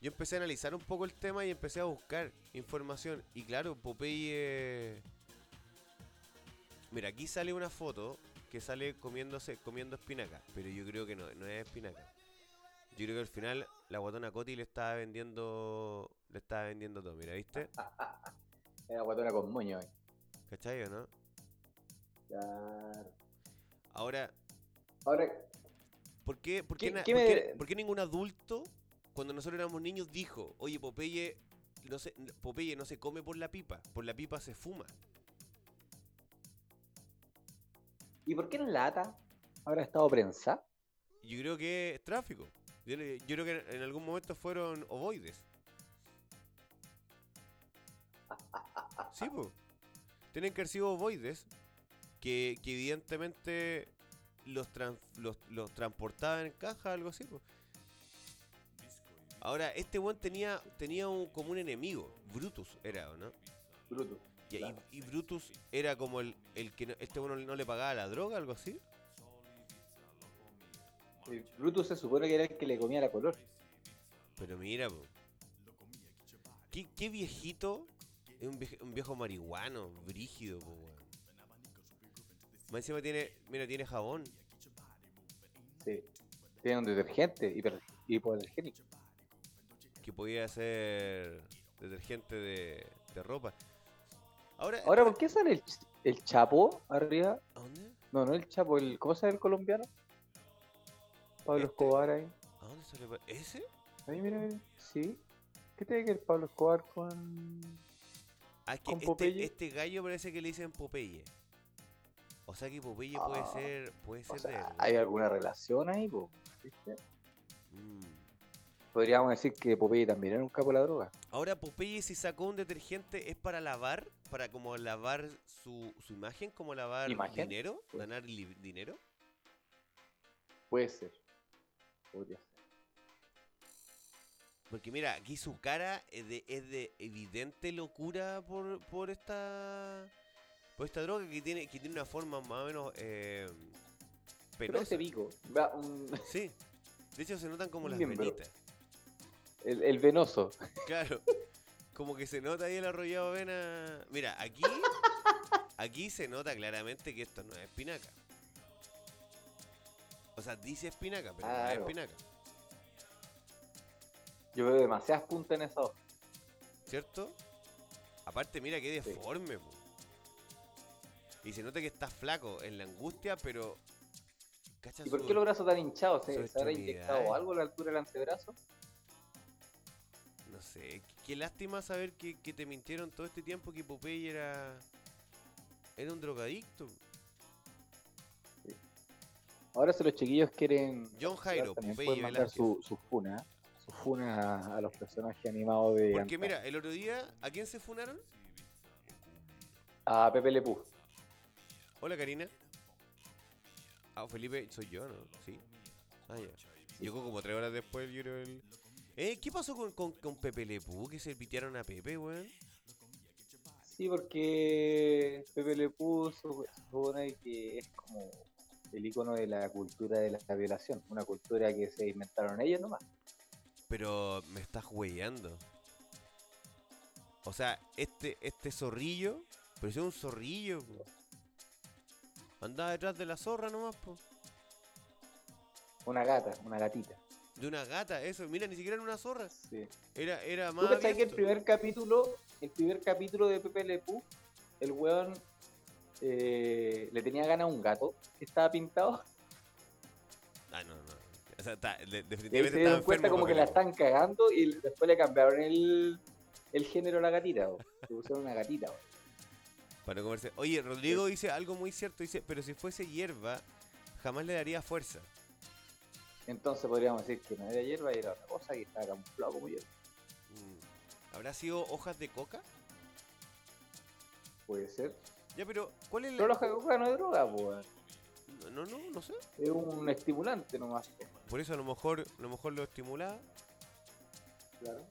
Yo empecé a analizar un poco el tema y empecé a buscar información. Y claro, Popeye. Mira, aquí sale una foto que sale comiéndose, comiendo espinaca. Pero yo creo que no, no es espinaca. Yo creo que al final la guatona Coti le estaba vendiendo. Le estaba vendiendo todo, mira, ¿viste? [LAUGHS] Era guatona con moño. eh. ¿Cachai o no? Claro. Ahora, Ahora, ¿Por qué, por qué ¿Qué- na- qué por me- qué- por qué ningún adulto, cuando nosotros éramos niños, dijo, oye, Popeye no, se, Popeye no se come por la pipa, por la pipa se fuma? ¿y por qué en lata? ¿Habrá estado prensa? Yo creo que es tráfico. Yo, creo que en algún momento fueron ovoides. Sí, pues. Tienen que haber sido ovoides que, que evidentemente los, tran- los, los transportaban en caja, algo así. po. Ahora, este weón tenía, tenía un, como un enemigo. Brutus era, ¿o no? Bruto. Y, y- Claro. y Brutus era como el, el que no- este bueno no le pagaba la droga, algo así. Brutus se supone que era el que le comía la color. Pero mira, po. ¿Qué, qué viejito es un, viejo, un viejo marihuano, brígido, po, weón. Más encima tiene, mira, tiene jabón. Sí. Tiene un detergente hiper, hipoalergénico. Que podía ser detergente de, de ropa. Ahora, Ahora, ¿por qué sale el, el Chapo arriba? ¿a dónde? No, no el Chapo, el, ¿cómo llama el colombiano? Pablo Este. Escobar ahí. ¿A dónde sale? ¿Ese? Ahí, mira, mira. Sí. ¿Qué tiene que ver Pablo Escobar con.? Ah, es que ¿Con este, Popeye? este gallo parece que le dicen Popeye. O sea que Popeye puede Ah, ser, puede ser O de. ¿hay alguna relación ahí, po? ¿Viste? Mm. Podríamos decir que Popeye también era un capo de la droga. Ahora Popeye si sacó un detergente es para lavar, para como lavar su, su imagen, como lavar ¿Imagen? dinero, Pues. ganar dinero. Puede ser. Podría ser. Porque mira, aquí su cara es de, es de evidente locura por, por esta por esta droga que tiene que tiene una forma más o menos eh, Pero penosa. ese pico, va un- Sí. De hecho se notan como las venitas. El, el venoso. Claro. Como que se nota ahí el arrollado vena. Mira, aquí aquí se nota claramente que esto no es espinaca. O sea, dice espinaca, pero no es espinaca, Yo veo demasiadas puntas en esa hoja. ¿cierto? Aparte, mira qué deforme. Y se nota que está flaco en la angustia, pero. ¿Cacha ¿Y por qué los brazos tan hinchados? ¿Se, se habrá inyectado algo a la altura del antebrazo? Sé, qué- lástima saber que, que te mintieron todo este tiempo que Popeye era. Era un drogadicto. Ahora si los chiquillos quieren John Jairo, Popeye mandar su, su funa, su funa a, a los personajes animados de Porque mira, el otro día, ¿a quién se funaron? a Pepe Le Pew. Hola Karina. Ah, Felipe, soy yo, ¿no? Sí. Ah, ya. Llegó como tres horas después, yo creo, el... Eh, ¿qué pasó con, con, con Pepe Le Pew? Que se pitearon a Pepe, weón. Sí, porque Pepe Le Pew su- supone que es como el icono de la cultura de la, la violación, una cultura que se inventaron ellos nomás. Pero me estás hueveando. O sea, este, este zorrillo, pero es un zorrillo, po. Andaba detrás de la zorra nomás, po. Una gata, una gatita. De una gata, eso. Mira, ni siquiera era una zorra. Sí. Era, era más. ¿Tú que el primer capítulo, el primer capítulo de Pepe Le Pew, el weón eh, le tenía ganas a un gato que estaba pintado? Ah, no, no. O sea, está, de- definitivamente se dieron cuenta como que la están cagando y después le cambiaron el, el género a la gatita. bo. Le pusieron una gatita. bo. Para comerse. Oye, Rodrigo dice algo muy cierto. Dice, pero si fuese hierba, jamás le daría fuerza. Entonces podríamos decir que no era hierba y era otra cosa que estaba camuflado como hierba. Mm. ¿Habrá sido hojas de coca? Puede ser. Ya, pero ¿cuál es la...? Pero la hoja de coca no es droga, po, weón. No, no, no sé. es un estimulante nomás. po. Por eso a lo mejor, a lo mejor lo estimulaba. Claro.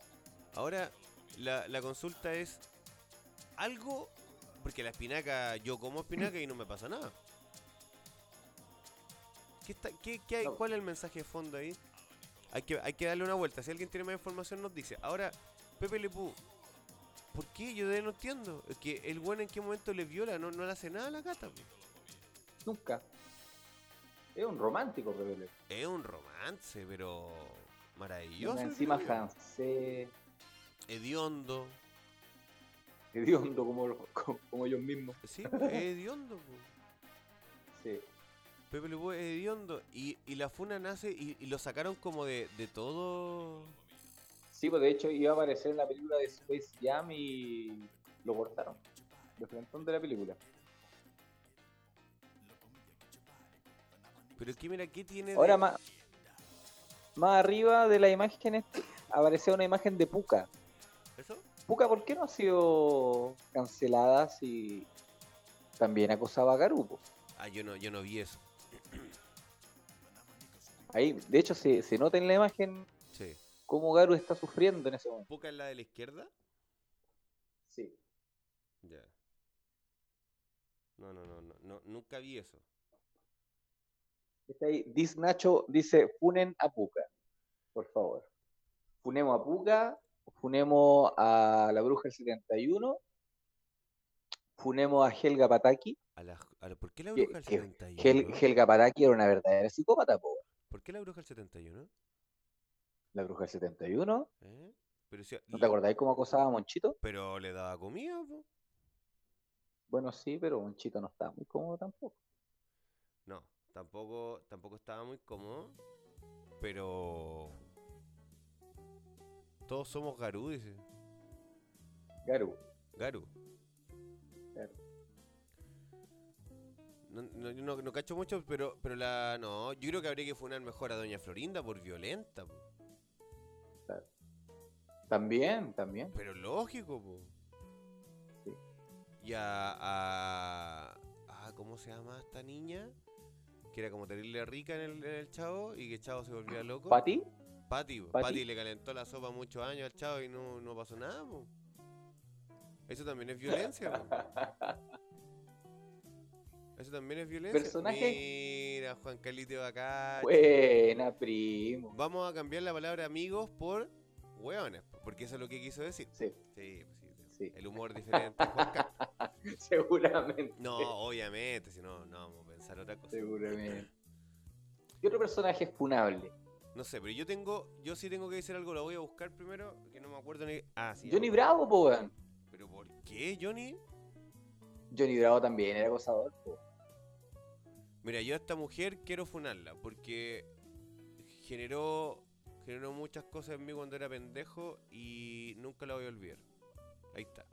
Ahora, la, la consulta es algo, porque la espinaca, yo como espinaca y no me pasa nada. ¿Qué está, qué, qué hay- No. ¿Cuál es el mensaje de fondo ahí? Hay que, hay que darle una vuelta. Si alguien tiene más información nos dice. Ahora, Pepe Le Pew, ¿por qué? Yo de no entiendo. Es que el bueno en qué momento le viola, no, no le hace nada a la gata. Nunca. Es un romántico, Pepe Le Pew. Es un romance, pero maravilloso. encima francés, Hediondo. hediondo como, como, como ellos mismos. Sí, hediondo. Sí. Pepe Le Pew es hediondo. Y, y la funa nace y, y lo sacaron como de, de todo. Sí, pues de hecho iba a aparecer en la película de Space Jam y lo cortaron. De frente de la película. Pero es que mira, ¿qué tiene de- Ahora más, más arriba de la imagen aparecía una imagen de Puka. ¿Eso? Puka, ¿por qué no ha sido cancelada si también acosaba a Garu. po. Ah, yo no, yo no vi eso. Ahí, de hecho, se, se nota en la imagen Sí. cómo Garu está sufriendo en ese momento. ¿Puka es la de la izquierda? Sí. Ya. No, no, no, no, no, nunca vi eso. Está ahí. Dis Nacho dice, funen a Puka, por favor. Funemos a Puka, funemos a la bruja del 71, funemos a Helga Pataki. A la, a la- ¿Por qué la bruja del que 71? Hel- Helga Pataki era una verdadera psicópata, po. ¿Por qué la bruja del 71? La bruja del 71. ¿Eh? Pero, si- ¿No te acordáis cómo acosaba a Monchito? pero le daba comida, po. Bueno, sí, pero Monchito no está muy cómodo tampoco. No, tampoco, tampoco estaba muy cómodo. Pero. Todos somos Garú, dice. Garu. Garu. No, no, yo no, no cacho mucho, pero, pero la. No, yo creo que habría que funar mejor a Doña Florinda por violenta, po. También, también. Pero lógico, po. Sí. Y a, a, a- ¿Cómo se llama esta niña? Que era como terrible rica en el, en el chavo y que el chavo se volvía loco. ¿Pati? Pati, po. Pati. Pati le calentó la sopa muchos años al chavo y no, no pasó nada, po. Eso también es violencia, po. [LAUGHS] Eso también es violencia. Personaje- Mira, Juan Carlito acá. Buena, primo. Vamos a cambiar la palabra amigos por hueones, po, porque eso es lo que quiso decir. Sí, Sí, pues sí. sí. El humor diferente. [LAUGHS] Seguramente. No, obviamente, si no, no vamos a pensar otra cosa. Seguramente. ¿Qué otro personaje es funable? No sé, pero yo tengo, yo sí tengo que decir algo, lo voy a buscar primero, que no me acuerdo ni. Ah, sí. Johnny. Bravo, po, weón. ¿Pero por qué, Johnny? Johnny Bravo también era acosador, po. Mira, yo a esta mujer quiero funarla, porque generó, generó muchas cosas en mí cuando era pendejo y nunca la voy a olvidar. Ahí está.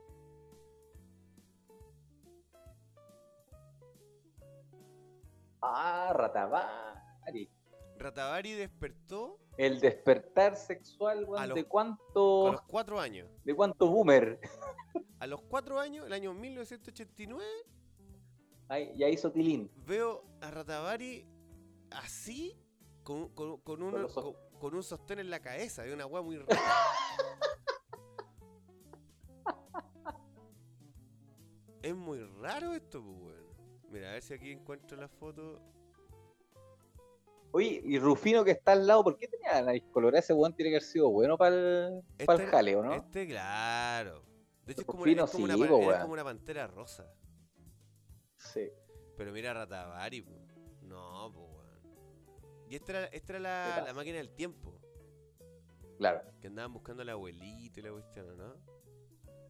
Ah, Ratavari. Ratavari despertó El despertar sexual, A weón, los- de a cuánto, los cuatro años. de cuánto boomer. A los cuatro años, el año 1989, Ay, ya hizo Tilín. veo a Ratavari así, con, con- con un, Con un sostén en la cabeza, de una weá muy [LAUGHS] rara. es muy raro esto, pues, weón. Mira, a ver si aquí encuentro la foto. Oye, y Rufino que está al lado, ¿por qué tenía la nariz colorada? Ese weón tiene que haber sido bueno para el, Este- el jaleo, ¿no? Este, claro. De hecho, es como, Rufino una, es como, sí, era weón. como una pantera rosa. Sí. Pero mira a Ratavari, po. No, pues, weón. Y esta era, esta era la, la máquina del tiempo. Claro. Que andaban buscando al abuelito y la cuestión, ¿no?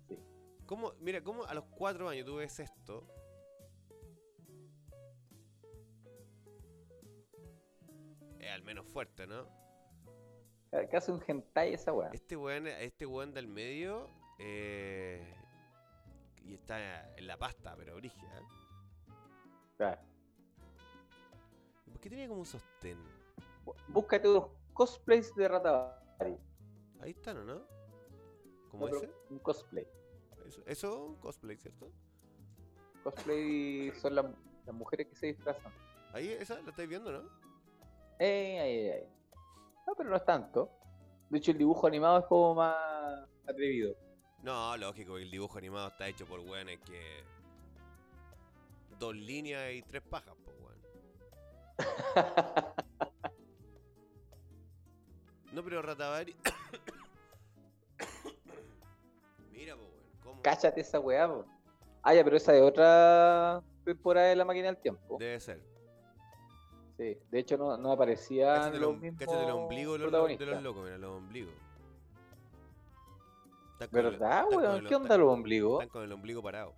Sí. ¿Cómo, mira, cómo a los cuatro años tú ves esto? Es al menos fuerte, ¿no? Hace un hentai esa weá. Este weón, este weón del medio eh, y está en la pasta, pero brígida. ¿eh? Claro. ¿Por qué tenía como un sostén? Bú- Búscate unos cosplays de Ratavari. Ahí están, ¿o no? ¿Como No, ese? Un cosplay. Eso, eso un cosplay, ¿cierto? Cosplay [LAUGHS] son las, las mujeres que se disfrazan. Ahí, esa la estáis viendo, ¿no? Eh, ay, ay, ay. No, pero no es tanto. De hecho, el dibujo animado es como más atrevido. No, lógico, el dibujo animado está hecho por weones que. Dos líneas y tres pajas, pues weón. [LAUGHS] No, pero Ratavari. [COUGHS] Mira, pues weón, ¿cómo? Cáchate esa weá, po. Ah, ya, pero esa de otra temporada de la máquina del tiempo. Debe ser. Sí, de hecho no, no aparecían Cáchate, los el, cáchate el ombligo de los, de los locos, mira, los ombligos. Están el- ¿Verdad, weón? el- ¿Qué onda están- los ombligos? Están con el ombligo parado.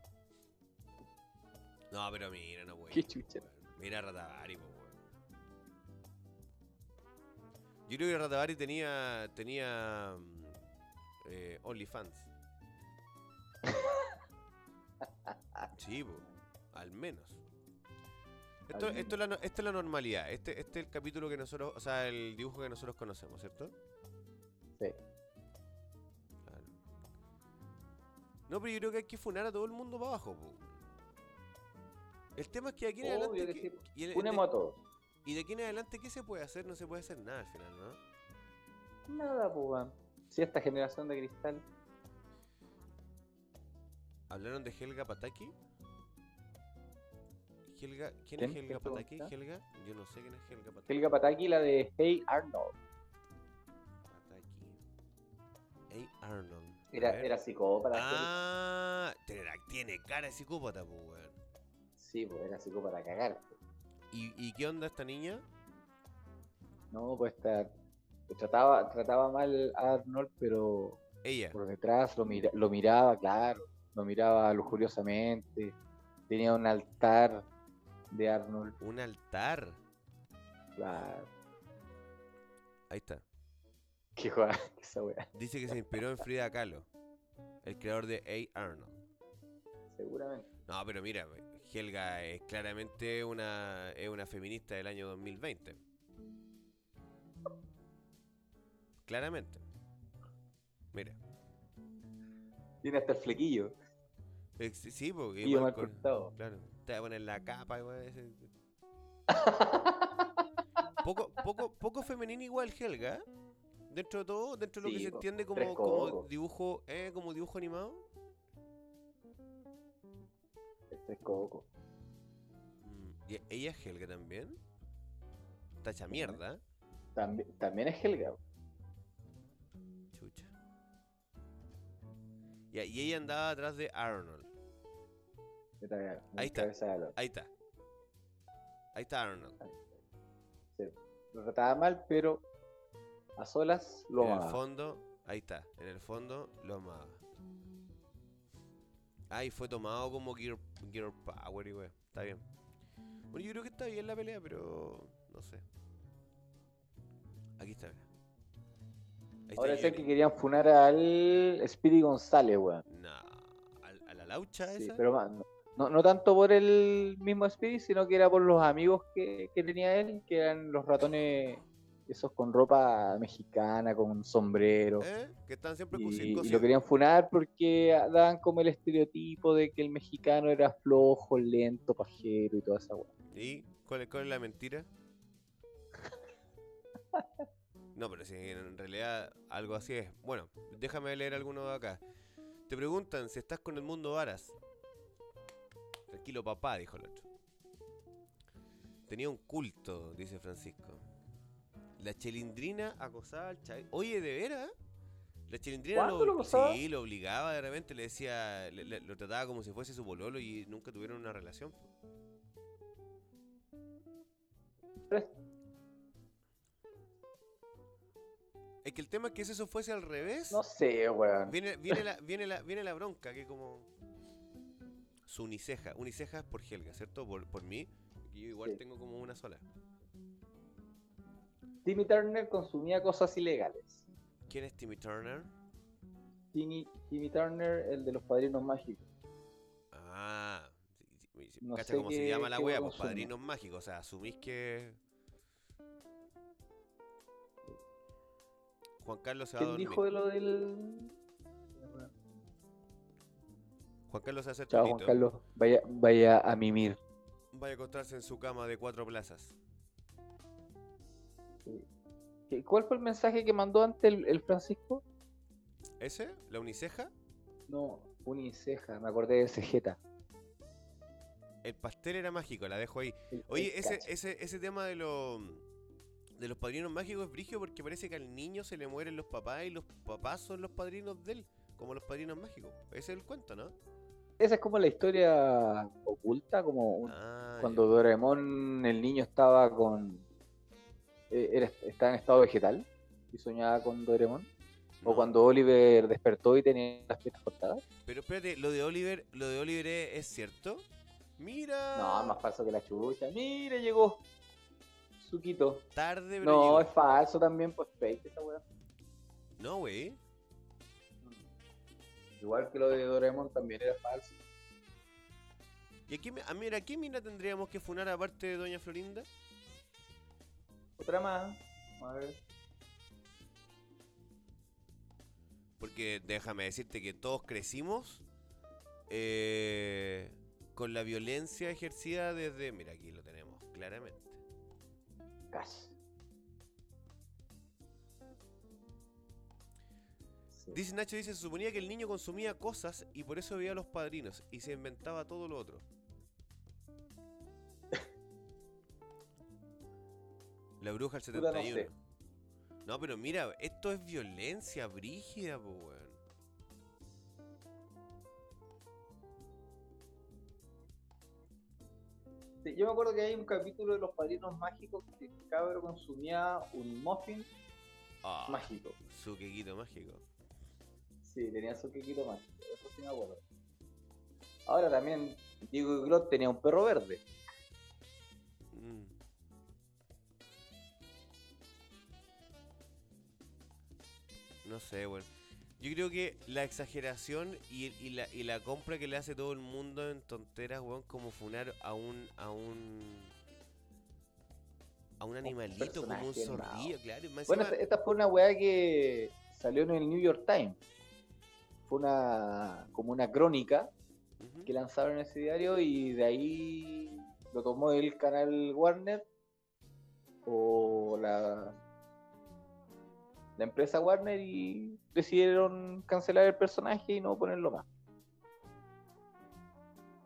No, pero mira, no, weón. Qué chucha. Mira a Ratavari, po, weón. Yo creo que Ratavari tenía. tenía. mm, eh, OnlyFans. [LAUGHS] Sí, po, al menos. Esto, esto, es la, esto es la normalidad. Este, este es el capítulo que nosotros. O sea, el dibujo que nosotros conocemos, ¿cierto? Sí. Claro. No, pero yo creo que hay que funar a todo el mundo para abajo, po. El tema es que aquí en Obvio adelante. que ¿qué- sí. y, el- Unemos a todos. y de aquí en adelante, ¿qué se puede hacer? No se puede hacer nada al final, ¿no? Nada, pues. Si esta generación de cristal. ¿Hablaron de Helga Pataki? Helga, ¿Quién, ¿Quién? es Helga ¿Quién Pataki? ¿Helga? Yo no sé quién es Helga Pataki. Helga Pataki, la de Hey Arnold. Pataki. Hey Arnold. Era, era psicópata. Ah, tiene, tiene cara de psicópata, pues, weón. Sí, pues era psicópata cagar. ¿Y, ¿Y qué onda esta niña? No, pues estar. Trataba, trataba mal a Arnold, pero Ella. por detrás lo, mira- lo miraba, claro. Lo miraba lujuriosamente. Tenía un altar de Arnold. Un altar. Claro. Ahí está. Qué joda [LAUGHS] esa weá. Dice que se inspiró en Frida Kahlo, el creador de A. Arnold. Seguramente. No, pero mira, Helga es claramente una, es una feminista del año 2020. Claramente. Mira. Tiene hasta el flequillo. Eh, Sí, porque Y igual con- cortado. Claro. Te va a poner la capa igual. ese- [LAUGHS] Poco, poco, poco femenino igual Helga. Dentro de todo, dentro de lo Sí, que se entiende como, como dibujo, eh, como dibujo animado. Este es coco. Mm, ¿Y ella es Helga también? Tacha mierda. También, también es Helga. Chucha. Ya, y ella andaba atrás de Arnold. Ahí está. Ahí está. Ahí está Arnold. Sí. Lo trataba mal, pero a solas lo en el amaba. fondo, ahí está. En el fondo lo amaba. Ah, y fue tomado como Gear, Gear Power y wey. Está bien. Bueno, yo creo que está bien la pelea, pero no sé. Aquí está, mira. Ahí está Ahora sé que querían funar al Speedy González, weón. No, ¿al- ¿A la laucha Sí, esa? pero más, no, no, no tanto por el mismo Speedy, sino que era por los amigos que, que tenía él, que eran los ratones esos con ropa mexicana, con un sombrero. ¿Eh? Que están siempre Y, y lo querían funar porque daban como el estereotipo de que el mexicano era flojo, lento, pajero y toda esa weá. ¿Y cuál es, cuál es la mentira? No, pero si en realidad algo así es. Bueno, déjame leer alguno de acá. Te preguntan si estás con el mundo varas. Tranquilo, papá, dijo el otro. Tenía un culto, dice Francisco. La chilindrina acosaba al chay. Oye, ¿de veras? La chilindrina ¿Cuándo lo sí, lo obligaba de repente, le decía, le- le- lo trataba como si fuese su pololo y nunca tuvieron una relación. Es que el tema es que si eso fuese al revés, No sé, weón. viene, viene, la, [LAUGHS] viene, la, viene la bronca, que como... Su uniceja. Uniceja es por Helga, ¿cierto? Por, por mí. Yo igual Sí. tengo como una sola. Timmy Turner consumía cosas ilegales. ¿Quién es Timmy Turner? Timmy, Timmy Turner, el de los padrinos mágicos. Ah, No cacha cómo se llama la wea, pues padrinos mágicos. O sea, asumís que. Juan Carlos se va a ¿Quién dormir. dijo de lo del. Juan Carlos se hacer Chao, Juan. Carlos. Vaya, vaya a mimir. Vaya a acostarse en su cama de cuatro plazas. ¿Qué- ¿Cuál fue el mensaje que mandó antes el, el Francisco? ¿Ese? ¿La uniceja? No, uniceja, me acordé de cejeta. El pastel era mágico, la dejo ahí. El- Oye, el ese, ese, ese tema de los de los padrinos mágicos es brigio porque parece que al niño se le mueren los papás y los papás son los padrinos de él, como los padrinos mágicos. Ese es el cuento, ¿no? Esa es como la historia oculta, como un- Ah, cuando Doraemon, el niño estaba con. Eh, estaba en estado vegetal y soñaba con Doraemon. ya. O No, cuando Oliver despertó y tenía las piernas cortadas. Pero espérate, lo de Oliver, lo de Oliver es, es cierto. Mira. No, más falso que la chucha. Mire, llegó. Suquito. tarde, pero No, llegó. es falso también, pues fake esa weá. No, güey. Igual que lo de Doraemon también era falso. ¿Y aquí, ah, mira, ¿qué mina tendríamos que funar aparte de Doña Florinda? Otra más. A ver. Porque déjame decirte que todos crecimos eh, con la violencia ejercida desde. Mira, aquí lo tenemos, claramente. Casi. Sí. Dice Nacho, dice, se suponía que el niño consumía cosas y por eso veía a los padrinos y se inventaba todo lo otro. La bruja no 71. sé. No, pero mira, esto es violencia brígida, po, weón. Sí, yo me acuerdo que hay un capítulo de los padrinos mágicos que el cabro consumía un muffin Ah, mágico. su quequito mágico. Sí, tenía su quequito mágico, eso sí me acuerdo. Ahora también Diego Glot tenía un perro verde. Mm. No sé, weón. Yo creo que la exageración y, y la, y la compra que le hace todo el mundo en tonteras, weón, como funar a un a un a un animalito, como un personaje animado. zorrillo, claro. más Bueno, encima- esta, fue una weá que salió en el New York Times. Fue una como una crónica que lanzaron en ese diario y de ahí lo tomó el canal Warner o la, la empresa Warner y decidieron cancelar el personaje y no ponerlo más.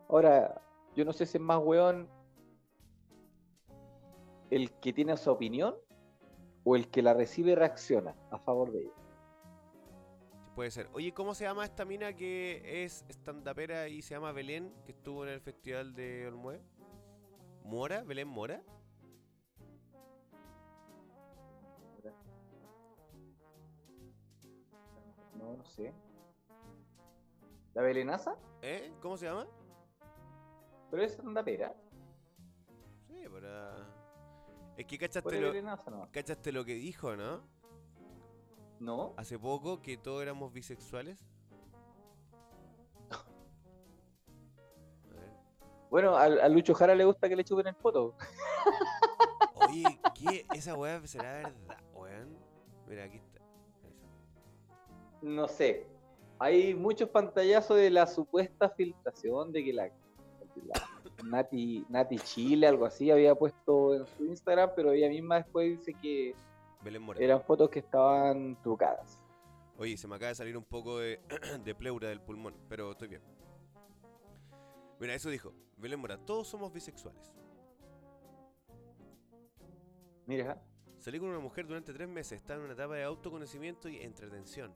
Ahora, yo no sé si es más weón el que tiene su opinión o el que la recibe reacciona a favor de ella. Puede ser. Oye, ¿cómo se llama esta mina que es estandapera y se llama Belén, que estuvo en el festival de Olmue? ¿Mora? ¿Belén Mora? No, no sé. ¿La Belenaza? ¿Eh? ¿Cómo se llama? Pero es andapera. Sí, para... Es que cachaste lo, no. cachaste lo que dijo, ¿no? No. Hace poco que todos éramos bisexuales. A ver. Bueno, al- a, Lucho Jara le gusta que le chupen el foto. Oye, ¿qué? ¿Esa weá será verdad, weón? Mira, aquí. No sé. Hay muchos pantallazos de la supuesta filtración de que la, la Nati, Nati Chile, algo así, había puesto en su Instagram, pero ella misma después dice que eran fotos que estaban trucadas. Oye, se me acaba de salir un poco de, [CLEARS THROAT] de pleura del pulmón, pero estoy bien. Mira, eso dijo. Belén Mora, todos somos bisexuales. Mira, Salí con una mujer durante tres meses, estaba en una etapa de autoconocimiento y entretención.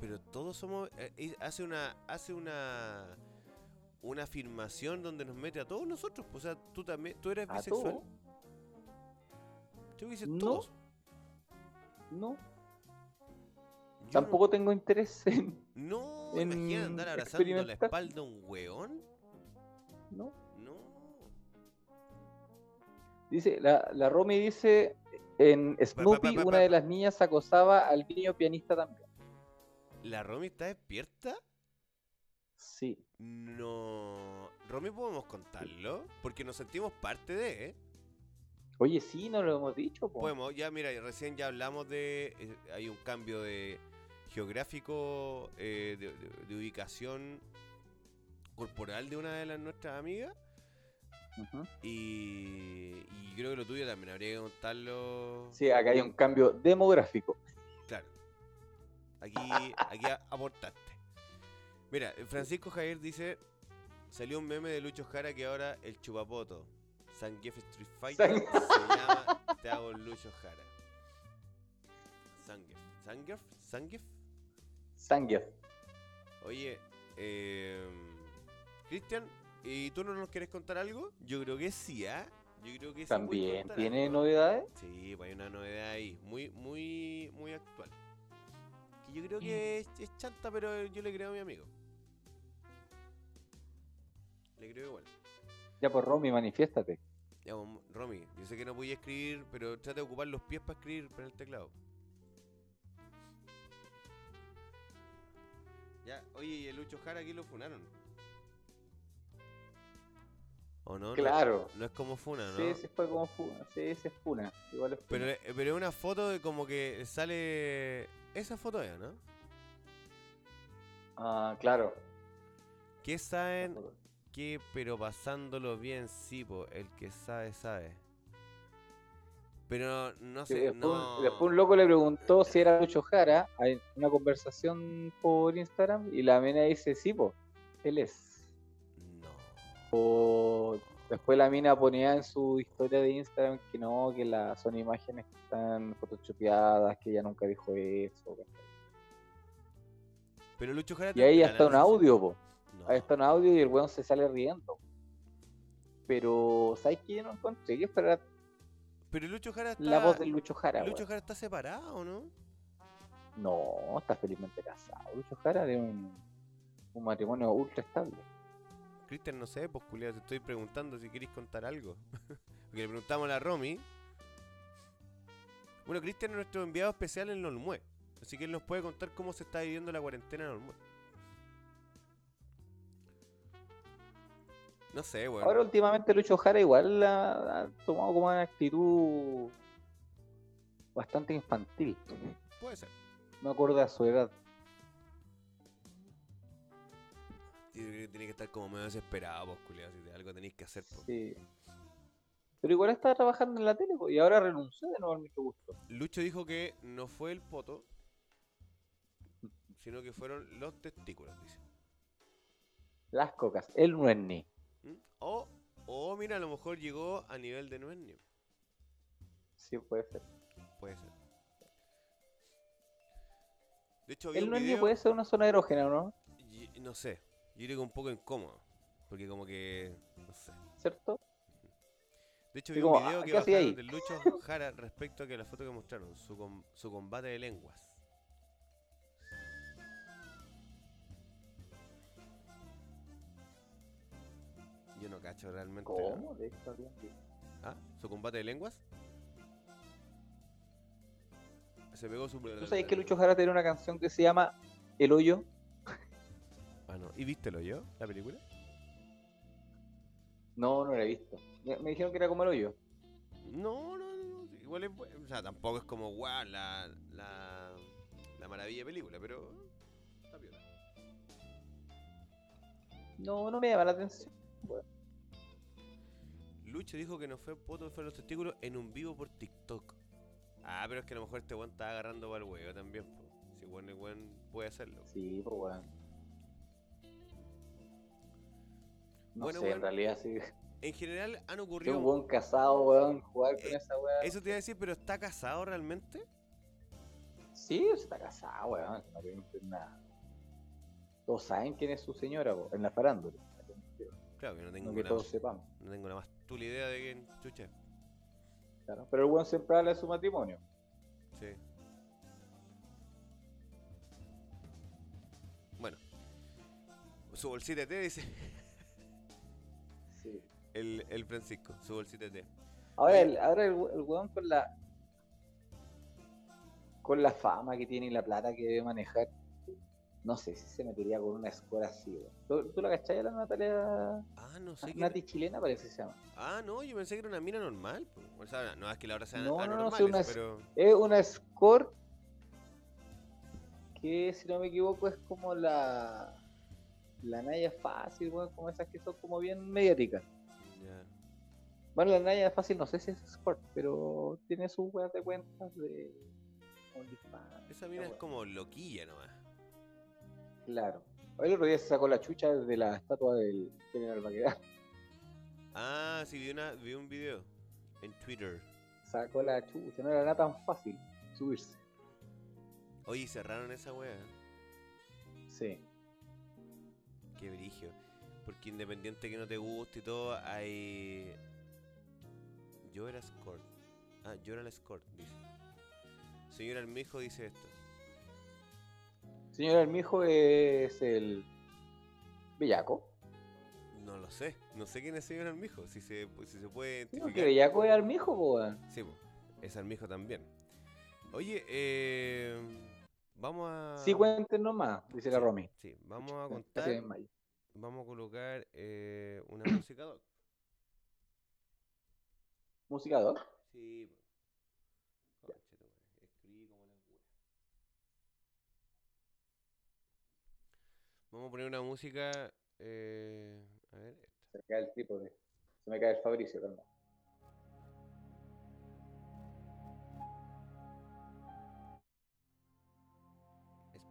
Pero todos somos. eh, hace una. Hace una. Una afirmación donde nos mete a todos nosotros. pues, O sea, tú también. ¿Tú eres bisexual? todo. Yo dices No. todos. No. Yo Tampoco tengo interés [LAUGHS] en. No, en imagina andar abrazando la espalda a un weón. No. No. Dice, la, la Romy dice, en Snoopy pa, pa, una de las niñas acosaba al niño pianista también. ¿La Romy está despierta? Sí. No. Romy, ¿podemos contarlo? Porque nos sentimos parte de, ¿eh? Oye, sí, no lo hemos dicho. po. Podemos, ya mira, recién ya hablamos de. eh, hay un cambio de geográfico, eh, de, de- de ubicación corporal de una de las nuestras amigas. Y, y creo que lo tuyo también habría que contarlo. Sí, acá hay un cambio demográfico. Claro. Aquí, aquí aportaste. Mira, Francisco Javier dice: salió un meme de Lucho Jara que ahora el chupapoto. Zangief Street Fighter San- se llama Te hago Lucho Jara. Zangief. ¿Zangief? ¿Zangief? Sangief. Oye, eh, Cristian, ¿y tú no nos quieres contar algo? Yo creo que sí, ¿ah? Yo creo que sí. También tiene algo. novedades. Sí, pues hay una novedad ahí, muy, muy, muy actual. Que yo creo que es, es chanta, pero yo le creo a mi amigo. Le creo igual. Ya por Romy, manifiéstate. Ya, pues, Romy, yo sé que no voy a escribir, pero trata de ocupar los pies para escribir para el teclado. Ya, oye, y el Lucho Jara aquí lo funaron. ¿O no? Claro. No, es como funa, ¿no? Sí, sí fue como funa. Sí, sí es funa. Igual es funa. Pero, pero es una foto de como que sale. Esa foto es, ¿no? Ah, claro. ¿Qué saben? ¿Qué? Pero pasándolo bien, sí, po. El que sabe, sabe. Pero no sé, después, no... después un loco le preguntó si era Lucho Jara. Hay una conversación por Instagram y la mina dice, sí, po, él es. No. O después la mina ponía en su historia de Instagram que no, que la, son imágenes que están photoshopeadas, que ella nunca dijo eso. Pero Lucho Jara... Y ahí está un audio, po. No. Ahí está un audio y el weón se sale riendo. Pero, ¿sabes qué? Yo no encontré que fuera Pero Lucho Jara está... la voz de Lucho Jara. Lucho weón. Jara está separado, ¿no? No, está felizmente casado. Lucho Jara de un, un matrimonio ultra estable. Cristian, no sé, pues culiado, te estoy preguntando si queréis contar algo. [LAUGHS] Porque le preguntamos a la Romy. Bueno, Cristian es nuestro enviado especial en Olmue. Así que él nos puede contar cómo se está viviendo la cuarentena en Olmue. No sé, weón. Ahora últimamente Lucho Jara igual ha, ha tomado como una actitud bastante infantil. Puede ser. No acorde a su edad. Tiene, que estar como medio desesperado, pues, culiado. Si algo tenéis que hacer, pues. Sí. Pero igual está trabajando en la tele po, y ahora renunció de nuevo al mucho gusto. Lucho dijo que no fue el poto, sino que fueron los testículos, dice. Las cocas. Él no es ni. ¿Mm? O, o mira, a lo mejor llegó a nivel de Nuennio. Sí, puede ser. Puede ser. De hecho, vi El un no es ni video puede ser una zona erógena, ¿no? y- no sé, yo creo que un poco incómodo. Porque como que, no sé. ¿Cierto? De hecho, vi un video ah, que ¿qué hacía bajaron del Lucho [LAUGHS] Jara respecto a que la foto que mostraron, su, com- su combate de lenguas. Yo no cacho realmente. ¿no? ¿Cómo? De esto bien, bien. ¿Ah? ¿Su combate de lenguas? Se pegó su... ¿Tú sabes que Lucho Jara tiene una canción que se llama El Hoyo? Ah, no. ¿Y vístelo yo, la película? No, no la he visto. Me, me dijeron que era como El Hoyo. No, no, no. no, Igual es bueno. O sea, tampoco es como, guau, la, la, la maravilla de película, pero... Está piola. No, no me llama la atención. Lucho dijo que no fue poto, fue los testículos en un vivo por TikTok. Ah, pero es que a lo mejor este weón está agarrando para el huevo también. po. Si bueno, el weón puede hacerlo. Sí, pues weón. No Bueno, sé, weón. en realidad sí. En general han ocurrido... un buen casado, weón, jugar con Eh, esa weá. Eso te iba a decir, pero ¿está casado realmente? Sí, está casado, weón. No ver nada. Todos saben quién es su señora, po, en la farándula. Claro, que no tengo, No que una, todos sepamos. no tengo nada más tú la idea de quién chucha. Claro. Pero el weón siempre habla de su matrimonio. Sí. Bueno. Su bolsita de té, dice Sí. el, el Francisco. Su bolsita de té. Ahora, el, ahora el, el weón con la. Con la fama que tiene y la plata que debe manejar. No sé si se metería con una escuela así, weón. ¿Tú, tú la cachai a la Natalia? Ah, no sé qué. Nati chilena parece que se llama. Ah, no, yo pensé que era una mina normal. O sea, no es que la hora sea No, no, no, anormales, sí, una- pero. Es una score que, si no me equivoco, es como la. La Naya Fácil, weón, como esas que son como bien mediáticas. Ya. Bueno, la Naya Fácil no sé si es Sport, pero tiene sus weas de cuentas de OnlyFans. Esa mina es como loquilla nomás. Claro. El otro día se sacó la chucha de la estatua del General Maqueda. Ah, sí, vi, una, vi un video en Twitter. Sacó la chucha, no era nada tan fácil subirse. Oye, cerraron esa wea. Sí. Qué brigio. Porque independiente que no te guste y todo, hay. Yo era escort. Ah, yo era el escort, dice. Señor Armijo dice esto. Señor Armijo es el Bellaco. No lo sé. No sé quién es señor Armijo. Si se, si se puede Sí, porque identificar. Bellaco es Armijo, po, weón. Sí, po, es Armijo también. Oye, eh, vamos a. Sí, cuenten nomás, dice la Sí, Romy. Sí, vamos a contar. Vamos a colocar eh, una música doc. Música doc. Sí. Vamos a poner una música. eh, a ver. Se me cae el tipo de. Se me cae el Fabricio, perdón.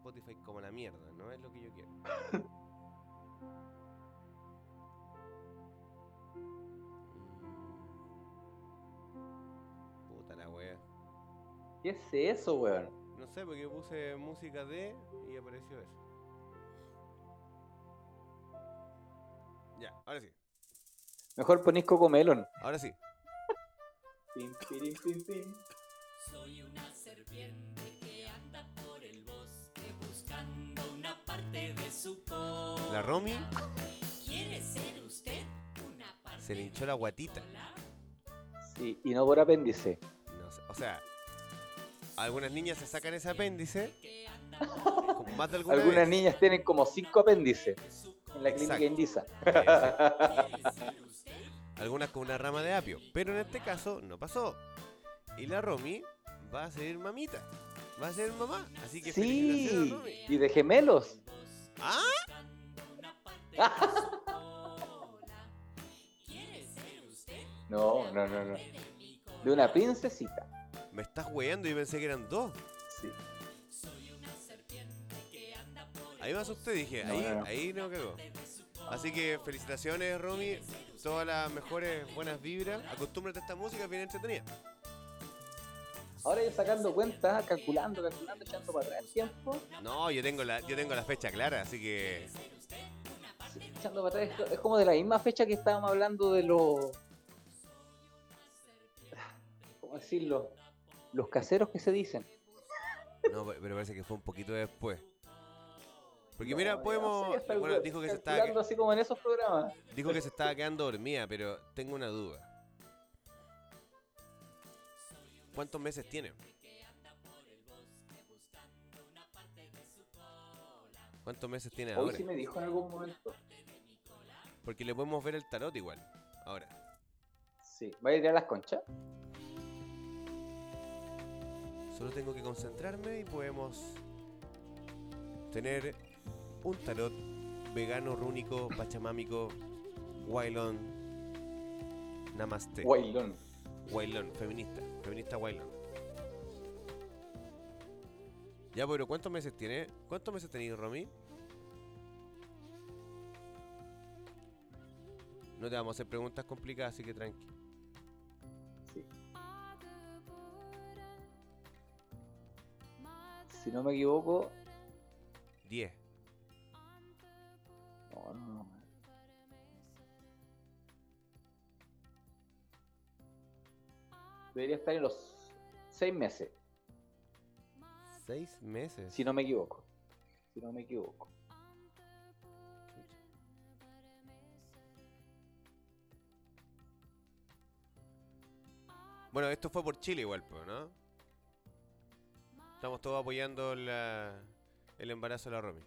Spotify como la mierda, no es lo que yo quiero. Mm. Puta la wea. ¿Qué es eso, weón? No sé, porque puse música de y apareció eso. Ya, ahora sí. Mejor ponís Cocomelon. Ahora sí. Soy una serpiente parte de su cola. La Romy ¿Quiere ser usted una parte se le hinchó la guatita. Sí, y no por apéndice. No sé, o sea, algunas niñas se sacan ese apéndice. Con más de alguna Algunas vez. niñas tienen como cinco apéndices en la clínica Exacto. Indisa. [LAUGHS] Algunas con una rama de apio. Pero en este caso no pasó. Y la Romy va a ser mamita. Va a ser mamá. Así que Sí, y de gemelos. ¿Ah? No, no, no, no. De una princesita. Me estás weando y pensé que eran dos. Sí. Ahí me asusté, dije, No, ahí, no, no. ahí no cagó. Así que felicitaciones, Romy. Todas las mejores buenas vibras. Acostúmbrate a esta música, bien entretenida. Ahora yo sacando cuentas, calculando, calculando, echando para atrás el tiempo. No, yo tengo la, yo tengo la fecha clara, así que. echando para atrás, es- como de la misma fecha que estábamos hablando de los. ¿Cómo decirlo? Los caseros que se dicen. No, pe- pero parece que fue un poquito después. Porque No, mira, podemos. sé, Bueno, dijo que se estaba, así como en esos programas. dijo que se estaba quedando dormida, pero tengo una duda. ¿Cuántos meses tiene? ¿Cuántos meses tiene Hoy ahora? sí me dijo en algún momento. Porque le podemos ver el tarot igual. Ahora. Sí. ¿Va a ir a las conchas? Solo tengo que concentrarme y podemos tener un tarot vegano, rúnico, pachamámico, Wailon, Namaste. Wailón. Wailon, feminista, feminista Wailon. Ya, pero ¿cuántos meses tiene? ¿Cuántos meses tenéis, Romy? No te vamos a hacer preguntas complicadas, así que tranqui. Si no me equivoco. 10. No, no, no. Debería estar en los seis meses, 6 meses. si no me equivoco. Si no me equivoco. Bueno, esto fue por Chile igual, ¿no? Estamos todos apoyando la- el embarazo de la Romy.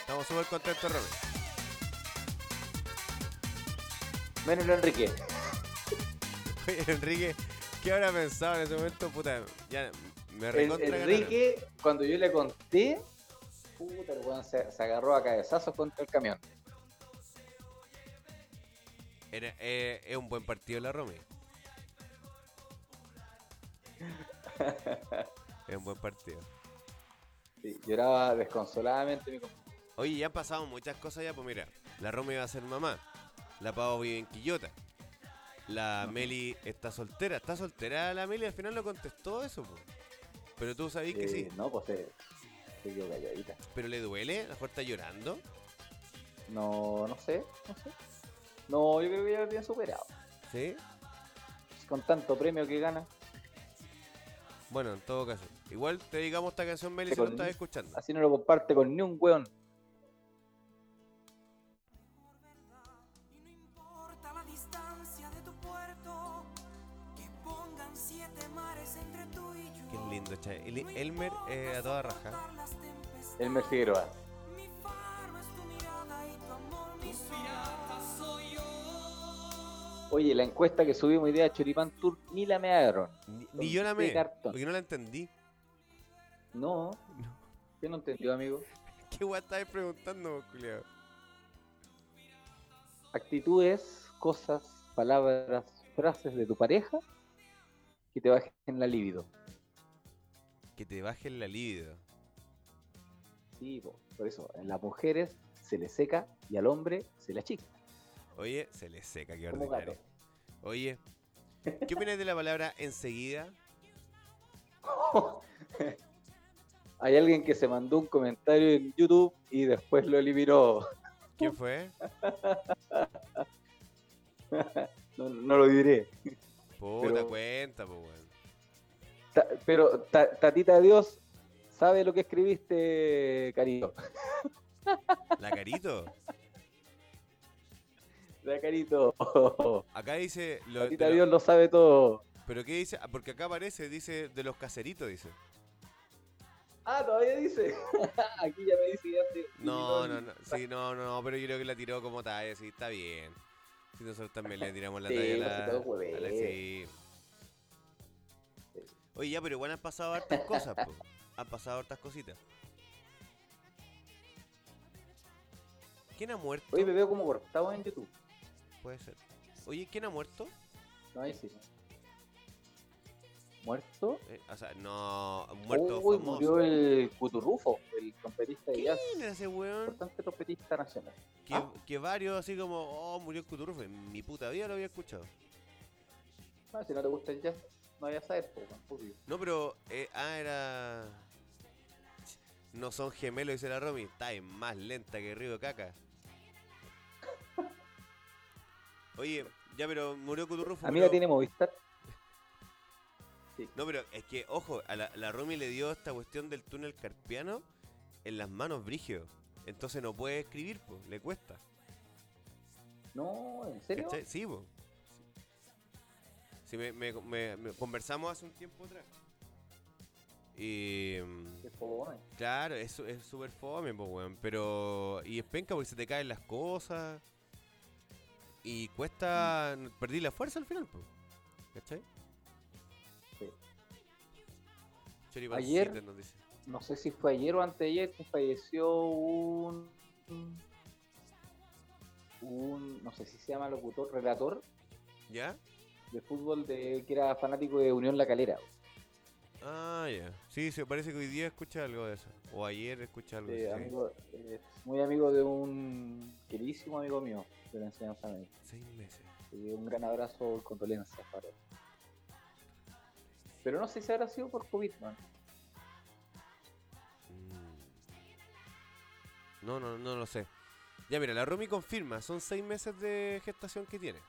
Estamos súper contentos, Romy. Menos Enrique. Oye, [LAUGHS] Enrique, ¿qué habrá pensado en ese momento? Puta, ya me recontra ganaron. Enrique, cuando yo le conté, puta, el weón se, se agarró a cabezazos contra el camión. Era- eh, es un buen partido la Romy. [LAUGHS] es un buen partido. Sí, lloraba desconsoladamente mi compadre. Oye, ya han pasado muchas cosas ya, pues mira, la Romy va a ser mamá, la Pavo vive en Quillota, la Meli está soltera, está soltera la Meli, al final lo contestó eso, pues. Pero tú sabés que Eh, sí, No, pues se, se quedó calladita. pero le duele, a lo mejor está llorando. No, no sé, no sé. No, yo creo que ya lo tiene superado. ¿Sí? Con tanto premio que gana. Bueno, en todo caso. Igual te dedicamos esta canción, Meli, si no con- estás escuchando. Así no lo comparte con ni un weón. El- Elmer eh, a toda raja. Elmer Figueroa. Oye, la encuesta que subimos hoy día a Choripán Tour ni la me agarraron. Ni, ni yo la me, porque no la entendí. No. [LAUGHS] ¿Qué no entendió, amigo? ¿Qué guay estabas preguntando, culiao? Actitudes, cosas, palabras, frases de tu pareja que te bajen la libido. Que te bajen la libido. Sí, po, por eso, en las mujeres se le seca y al hombre se le achica. Oye, se le seca, qué ordinario. gato. Oye, ¿qué opinas de la palabra enseguida? [LAUGHS] Hay alguien que se mandó un comentario en YouTube y después lo eliminó. ¿Quién fue? [LAUGHS] No, no lo diré. Puta Pero- cuenta, pues, weón. Ta- pero Ta- Tatita Dios sabe lo que escribiste, Carito. [LAUGHS] ¿La carito? La Carito. Acá dice. Lo, de Tatita lo- Dios lo sabe todo. ¿Pero qué dice? Ah, Porque acá aparece, dice de los caseritos, dice. Ah, todavía dice. [LAUGHS] Aquí ya me dice ya te- No, no, no. Sí, no, no, no, pero yo creo que la tiró como talla, sí, está bien. Si nosotros también le tiramos la Sí, talla a la- sí. Oye, ya, pero igual han pasado hartas cosas, po. [LAUGHS] Han pasado hartas cositas. ¿Quién ha muerto? Oye, me veo como cortado en YouTube. Puede ser. Oye, ¿quién ha muerto? No, ahí sí. ¿Muerto? Eh, o sea, no, muerto Uy, famoso. murió el Cuturrufo, el trompetista de jazz. ¿Quién era ese weón? Importante trompetista nacional. Que, Ah. que varios así como, oh, murió el Cuturrufo. En mi puta vida lo había escuchado. Ah, si no te gusta el jazz, no vayas a saber, po, obvio. No, pero, eh, ah, era... No son gemelos, dice la Romy. Está en más lenta que Río Caca. Oye, ya, pero murió Cuturrufo. Amiga pero- tiene Movistar. No, pero es que, ojo, a la, la Romy le dio esta cuestión del túnel carpiano en las manos brígido. Entonces no puede escribir, pues, le cuesta. No, ¿en serio? ¿Cachai? Sí, po. Sí, me, me- me- me- conversamos hace un tiempo atrás. Y. Qué fome. Claro, es súper fome, pues, weón. Pero. Y es penca porque se te caen las cosas. Y cuesta. Perdí la fuerza al final, pues. ¿Cachai? Sí. Ayer- nos dice. No sé si fue ayer o anteayer que falleció un. Un. No sé si se llama locutor, relator ¿Ya? De fútbol de que era fanático de Unión La Calera. Ah, ya. Sí, se parece que hoy día escucha algo de eso. O ayer escucha algo de eso. sí. amigo, eh, muy amigo de un queridísimo amigo mío de la enseñanza médica. Seis meses. Y un gran abrazo y condolencias para él. Pero no sé si habrá sido por COVID, man. Mm. No, no, no lo sé. Ya mira, la Romy confirma, son seis meses de gestación que tiene.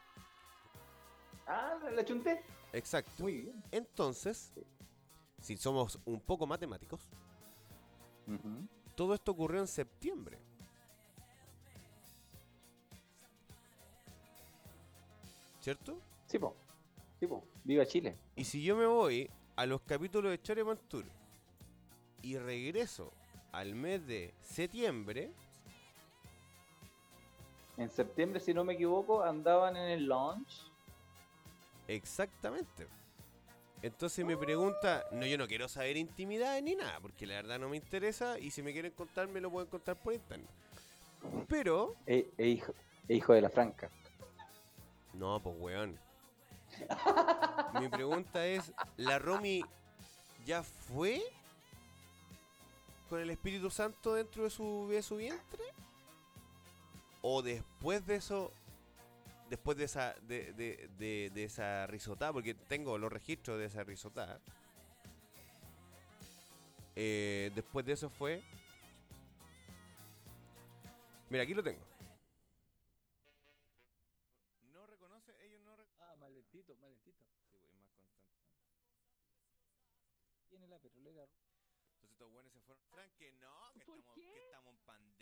Ah, la chunté. Exacto. Muy bien. Entonces, si somos un poco matemáticos, todo esto ocurrió en septiembre. ¿Cierto? Sí, po. Sí, po. Viva Chile. Y si yo me voy a los capítulos de Chore Mantur y regreso al mes de septiembre, En septiembre, si no me equivoco, andaban en el launch. Exactamente. Entonces me pregunta, no, yo no quiero saber intimidades ni nada, porque la verdad no me interesa y si me quieren contar me lo pueden contar por internet. Pero, E, e hijo, e hijo de la Franca. no, pues weón. Mi pregunta es, ¿la Romy ya fue con el Espíritu Santo dentro de su, de su vientre? ¿O después de eso, después de esa, de, de, de, de esa risotada, porque tengo los registros de esa risotada, eh, después de eso fue... Mira, aquí lo tengo.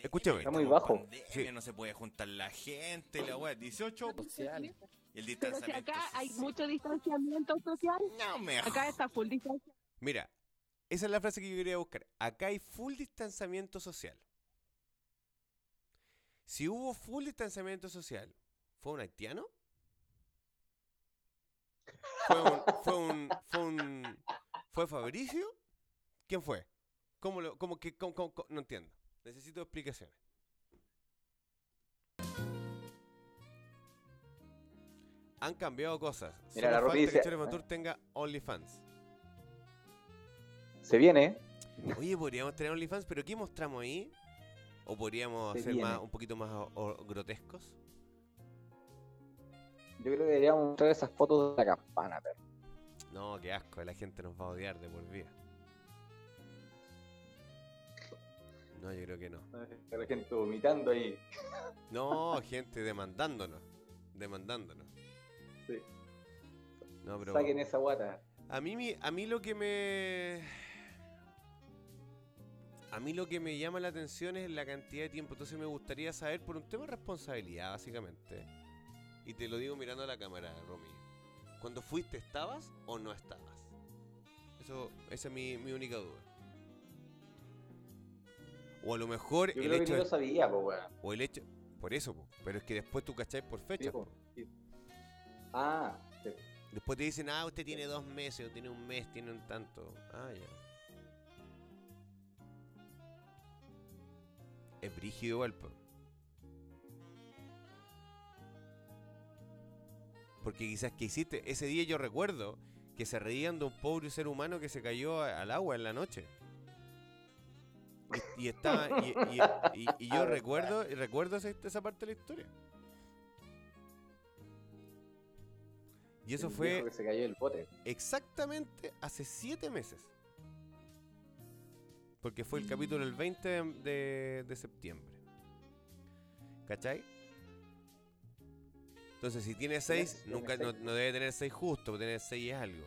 Escúchame. Está muy bajo. pandemia, Sí. No se puede juntar la gente, la weá. 18 Social. el Pero si distanciamiento. acá hay mucho distanciamiento social, No me acá está full distancia. Mira, esa es la frase que yo quería buscar. Acá hay full distanciamiento social. Si hubo full distanciamiento social, ¿fue un haitiano? ¿Fue un, fue un, fue un, fue Fabricio? ¿Quién fue? ¿Cómo lo, cómo que, cómo- cómo- cómo? no entiendo. Necesito explicaciones. Han cambiado cosas. Mira, Solo la falta Rupi que dice- Chore Matur tenga OnlyFans. Se viene. Oye, podríamos tener OnlyFans, pero ¿qué mostramos ahí? ¿O podríamos ser viene. más, un poquito más o- o- grotescos? Yo creo que deberíamos mostrar esas fotos de la campana, perro. No, qué asco, la gente nos va a odiar de por vida. No, yo creo que no. La gente vomitando ahí. No, gente demandándonos. Demandándonos. Sí. No, pero Saquen esa guata. a mí, a mí lo que me... A mí lo que me llama la atención es la cantidad de tiempo. Entonces me gustaría saber por un tema de responsabilidad, básicamente. Y te lo digo mirando a la cámara, Romy. Cuando fuiste, ¿estabas o no estabas? Eso, esa es mi, mi única duda. O a lo mejor Yo el creo que hecho de- lo sabía, po, weón. O el hecho. Por eso, po. pero es que después tú cacháis por Sí, fecha. po. po. Sí. Ah, sí. Después te dicen, ah, usted tiene dos meses, o tiene un mes, tiene un tanto. Ah, ya. Es brígido igual, po. Porque quizás que hiciste. Ese día yo recuerdo que se reían de un pobre ser humano que se cayó al agua en la noche. Y, y estaba. Y, y- y- yo [LAUGHS] recuerdo, y recuerdo esa, esa parte de la historia. Y eso El fue que se cayó del bote. exactamente hace siete meses. Porque fue el capítulo el 20 de, de- de septiembre. ¿Cachai? Entonces, si tiene 6, tiene nunca no, no debe tener 6 justo, puede tener 6 es algo.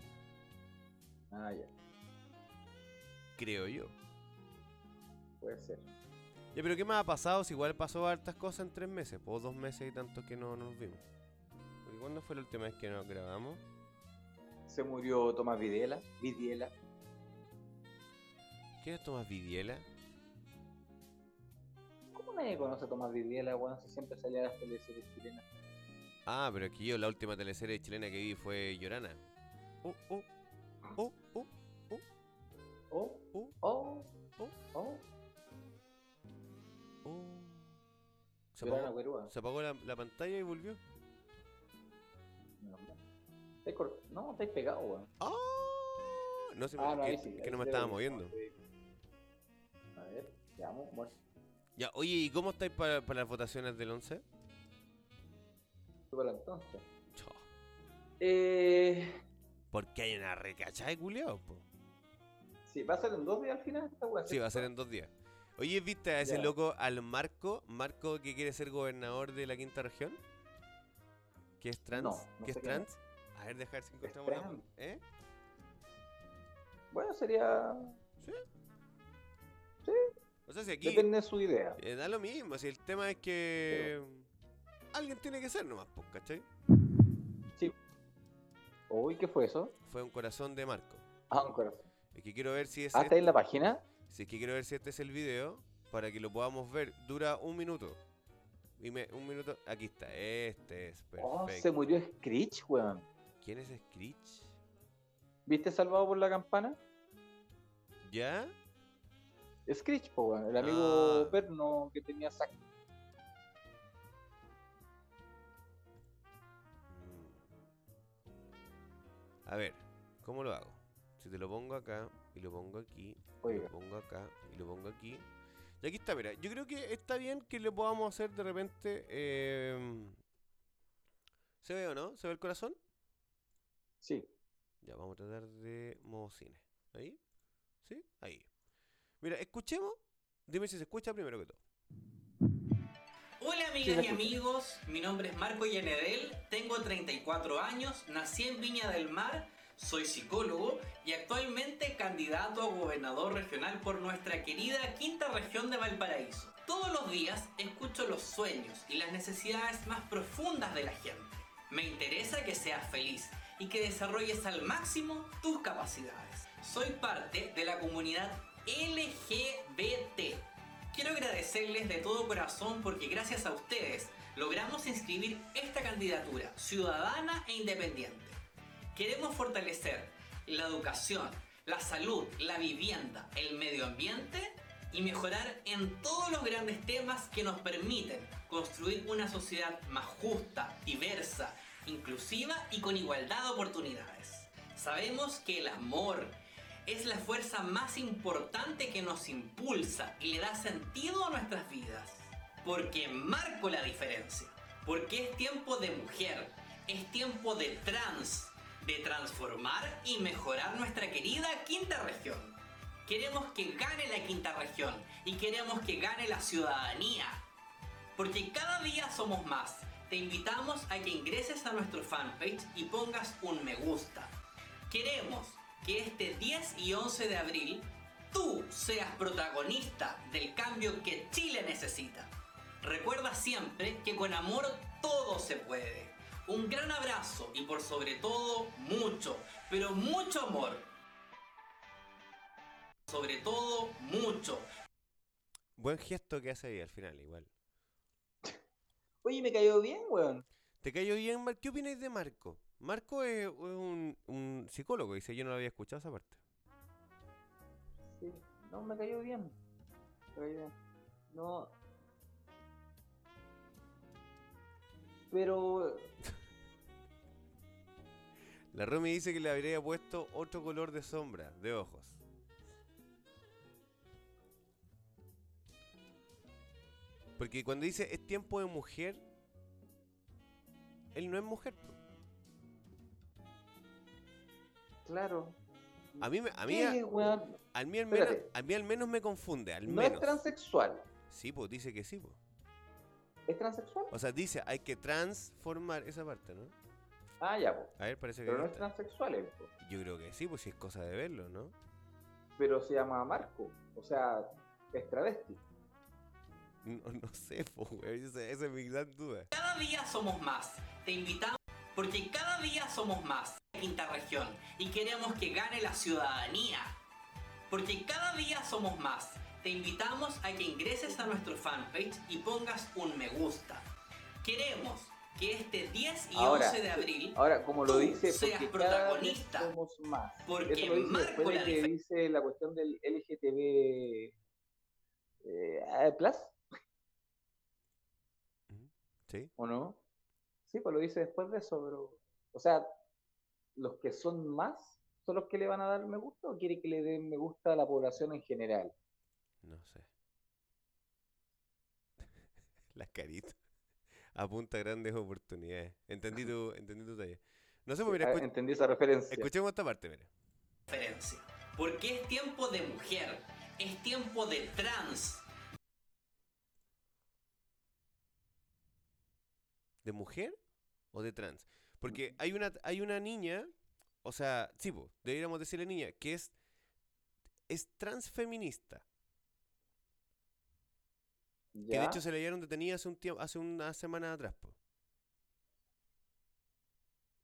Ah, ya. Creo yo. Puede ser. Ya, pero ¿qué más ha pasado? Si igual pasó hartas cosas en 3 meses, pues dos meses y tantos que no nos vimos. Porque ¿cuándo fue la última vez que nos grabamos? Se murió Tomás Videla. Vidiela. ¿Quién es Tomás Vidiela? ¿Cómo nadie conoce a Tomás Vidiela, weón? Si siempre salía a las teleseries chilenas. Ah, pero que yo la última teleserie chilena que vi fue Llorana. Oh, oh, oh, oh, oh, Oh, oh, oh, oh, oh. oh. Se Llorana apagó, Guerúa. se apagó la, la pantalla y volvió. No, Estáis cor- no, estáis pegado, weón. ¡Ah! No sé, Ah, no, que, sí. no me estaba moviendo. A ver, veamos. Bueno, Ya, oye, ¿y cómo estáis para, para las votaciones del 11? fue para entonces. Eh, Porque hay una recachada de culiados, po. sí, va a ser en dos días al final esta weá. Sí, va a ser en dos días. Oye, ¿viste a ese loco, al Marco? Marco que quiere ser gobernador de la quinta región. ¿Que es trans? No, no ¿Que es trans? A ver, dejar si encontramos la... ¿Eh? Bueno, sería. O sea, si aquí... Depende de su idea. eh, da lo mismo, si el tema es que... Alguien tiene que ser nomás, pues, ¿cachai? Uy, ¿qué fue eso? Fue un corazón de Marco. Ah, un corazón. Es que quiero ver si es... Ah, está en la página. Si es que quiero ver si este es el video para que lo podamos ver. Dura un minuto. Y me- un minuto. Aquí está. Este es Oh, perfecto. se murió Screech, weón. ¿Quién es Screech? ¿Viste Salvado por la Campana? ¿Ya? Screech, po, weón. El amigo Ah. perno que tenía sac. Mm. A ver, ¿cómo lo hago? Si te lo pongo acá y lo pongo aquí, y lo pongo acá y lo pongo aquí. Y aquí está, mira. Yo creo que está bien que le podamos hacer de repente. em, ¿Se ve o no? ¿Se ve el corazón? Sí. Ya, vamos a tratar de modo cine. ¿Ahí? ¿Sí? Ahí. Mira, escuchemos. Dime si se escucha primero que todo. Hola amigas y amigos, mi nombre es Marco Yenedel, tengo 34 años, nací en Viña del Mar, soy psicólogo y actualmente candidato a gobernador regional por nuestra querida quinta región de Valparaíso. Todos los días escucho los sueños y las necesidades más profundas de la gente. Me interesa que seas feliz y que desarrolles al máximo tus capacidades. Soy parte de la comunidad LGBT. Quiero agradecerles de todo corazón porque gracias a ustedes logramos inscribir esta candidatura ciudadana e independiente. Queremos fortalecer la educación, la salud, la vivienda, el medio ambiente y mejorar en todos los grandes temas que nos permiten construir una sociedad más justa, diversa, inclusiva y con igualdad de oportunidades. Sabemos que el amor es la fuerza más importante que nos impulsa y le da sentido a nuestras vidas. Porque marco la diferencia. Porque es tiempo de mujer, es tiempo de trans, de transformar y mejorar nuestra querida quinta región. Queremos que gane la quinta región y queremos que gane la ciudadanía. Porque cada día somos más. Te invitamos a que ingreses a nuestro fanpage y pongas un me gusta. Queremos que este 10 y 11 de abril tú seas protagonista del cambio que Chile necesita. Recuerda siempre que con amor todo se puede. Un gran abrazo y por sobre todo mucho, pero mucho amor. Sobre todo mucho, Buen gesto que hace ahí al final, igual. Oye, me cayó bien, weón. ¿Te cayó bien, Mar? ¿Qué opináis de Marco? Marco es, es un, un psicólogo, dice, yo no lo había escuchado esa parte. Sí, no, me cayó bien. Me cayó bien. No. Pero. La Romy dice que le habría puesto otro color de sombra, de ojos. Porque cuando dice es tiempo de mujer, él no es mujer. Claro. A mí, me- a mí, ¿Qué, a, mí al menos, a mí al menos me confunde, al No es menos. transexual. Sí, pues dice que sí, pues. ¿Es transexual? O sea, dice, hay que transformar esa parte, ¿no? Ah, ya, pues. A ver, parece que Pero no es transexual, po. Yo creo que sí, pues si es cosa de verlo, ¿no? Pero se llama Marco. O sea, es travesti. No, no sé, pues, güey. Esa, esa es mi gran duda. Cada día somos más. Te invitamos porque cada día somos más. Quinta región y queremos que gane la ciudadanía. Porque cada día somos más. Te invitamos a que ingreses a nuestro fanpage y pongas un me gusta. Queremos que este 10 y Ahora, 11 de abril Ahora, como lo Tú dice, seas protagonista. somos más. Porque Eso lo dice marco después de la que dice la cuestión del LGTB eh, Plus, ¿Sí? ¿o no? Sí, pues lo dice después de eso, pero... O sea, los que son más son los que le van a dar me gusta o quiere que le den me gusta a la población en general. No sé. [LAUGHS] Las caritas. Apunta a grandes oportunidades. Entendí tu, entendí tu talla. No sé, pues mira, Ah, escu- Entendí esa referencia. escuchemos esta parte, mira. diferencia. Porque es tiempo de mujer. Es tiempo de trans. ¿De mujer o de trans? Porque hay una, hay una niña, o sea, sí, deberíamos decirle niña, que es, es transfeminista. Que de hecho se le dieron detenida hace un tiempo, hace una semana atrás, po.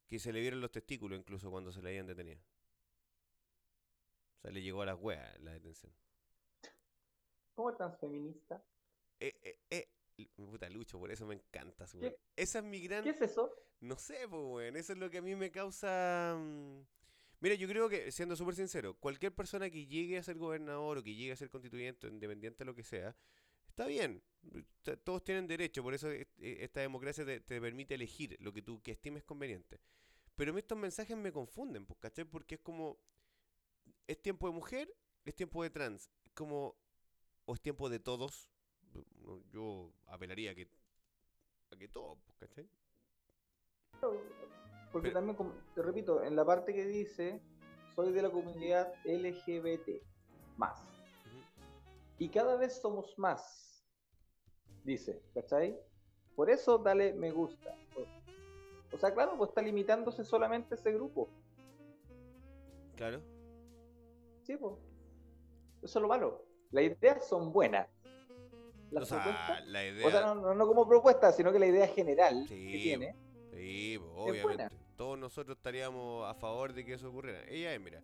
Que se le vieron los testículos incluso cuando se le habían detenido. O sea, le llegó a las weas la detención. ¿Cómo es transfeminista? Eh, eh, eh. Puta Lucho, por eso me encanta su ¿Qué- wea. Esa es mi gran. ¿Qué es eso? No sé, pues, weón. Eso es lo que a mí me causa. mm, Mira, yo creo que, siendo súper sincero, cualquier persona que llegue a ser gobernador o que llegue a ser constituyente, independiente de lo que sea, está bien. Todos tienen derecho, por eso eh, eh, esta democracia te, te permite elegir lo que tú que estimes conveniente. Pero estos mensajes me confunden, pues, ¿cachai? Porque es como. Es tiempo de mujer, es tiempo de trans. Como. O es tiempo de todos. Yo apelaría a que. A que todos, pues, ¿cachai? Porque Pero- también, como- te repito, en la parte que dice, soy de la comunidad LGBT, más. Y cada vez somos más, dice, ¿cachai? Por eso dale me gusta. O, sea, claro, pues está limitándose solamente a ese grupo. Claro. Sí, pues. Eso es lo malo. Las ideas son buenas. Las o sea, la idea. o sea, no, como propuesta, sino que la idea general Sí, que tiene. Sí, pues, obviamente. Todos nosotros estaríamos a favor de que eso ocurriera. Ella es, mira,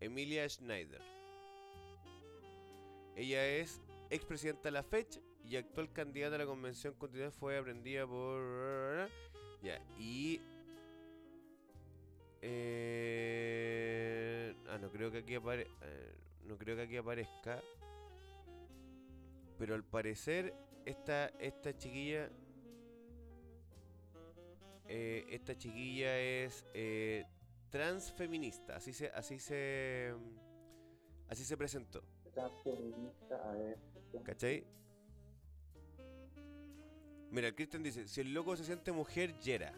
Emilia Schneider. Ella es expresidenta de la fecha y actual candidata a la convención constitucional fue aprendida por... Ya, y... eh, ah, no creo que aquí apare... eh, no creo que aquí aparezca. pero al parecer esta, esta chiquilla... eh, esta chiquilla es eh, transfeminista, así se, así se, así se presentó, Transfeminista, a ver. ¿cachai? Mira, el Christian dice, si el loco se siente mujer, yera.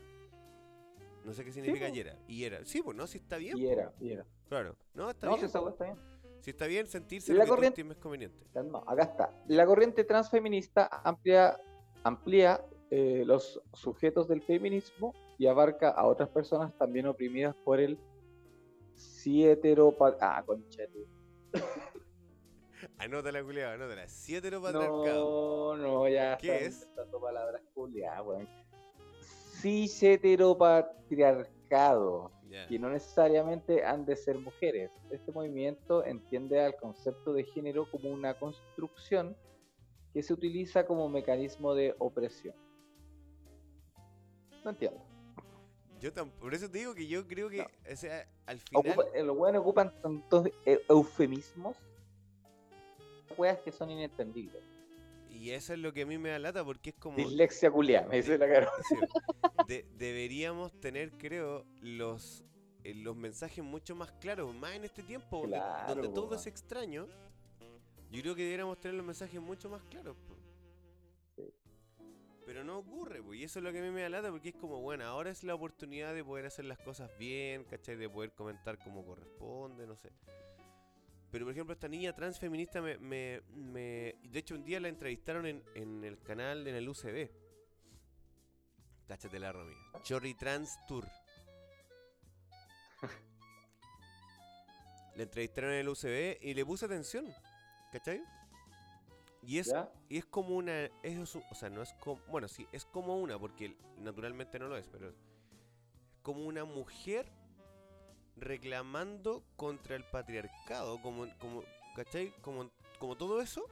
No sé qué significa po. yera. Y yera. Sí, pues no, si está bien. Y era, y era. Claro. No, está No, si bien. esa weá está bien. Si está bien sentirse Y lo la que corriente- estimes conveniente. No, acá está. La corriente transfeminista amplía, amplía eh, los sujetos del feminismo y abarca a otras personas también oprimidas por el heteropa... Ah, concha. [LAUGHS] Anótala, culiado, anótala. Si heteropatriarcado. No, no, ya ¿Qué están es? inventando palabras culiadas, weón. Cis heteropatriarcado, Ya. que no necesariamente han de ser mujeres. Este movimiento entiende al concepto de género como una construcción que se utiliza como mecanismo de opresión. No entiendo. Yo tam- por eso te digo que yo creo que, o sea, al final. Ocupa- los weones ocupan tantos eh, eufemismos, weas que son inentendibles. Y eso es lo que a mí me da lata porque es como. Dislexia culiada, me dice la cara. [LAUGHS] De- deberíamos tener, creo, los, eh, los mensajes mucho más claros, más en este tiempo donde, Claro, donde po, todo es extraño. Yo creo que deberíamos tener los mensajes mucho más claros. Pero no ocurre, po, y eso es lo que a mí me da lata porque es como, bueno, ahora es la oportunidad de poder hacer las cosas bien, ¿cachai? De poder comentar como corresponde, no sé. Pero por ejemplo, esta niña transfeminista me, me, me- De hecho, un día la entrevistaron en, en el canal, en el UCB. Cáchate la Romy. Chorri Trans Tour. [LAUGHS] Le entrevistaron en el UCB y le puse atención. ¿Cachai? Y es, ¿Ya? y es como una. Es, o sea, no es como. Bueno, sí, es como una, porque naturalmente no lo es, pero es como una mujer reclamando contra el patriarcado, como, como ¿cachai? Como, como todo eso.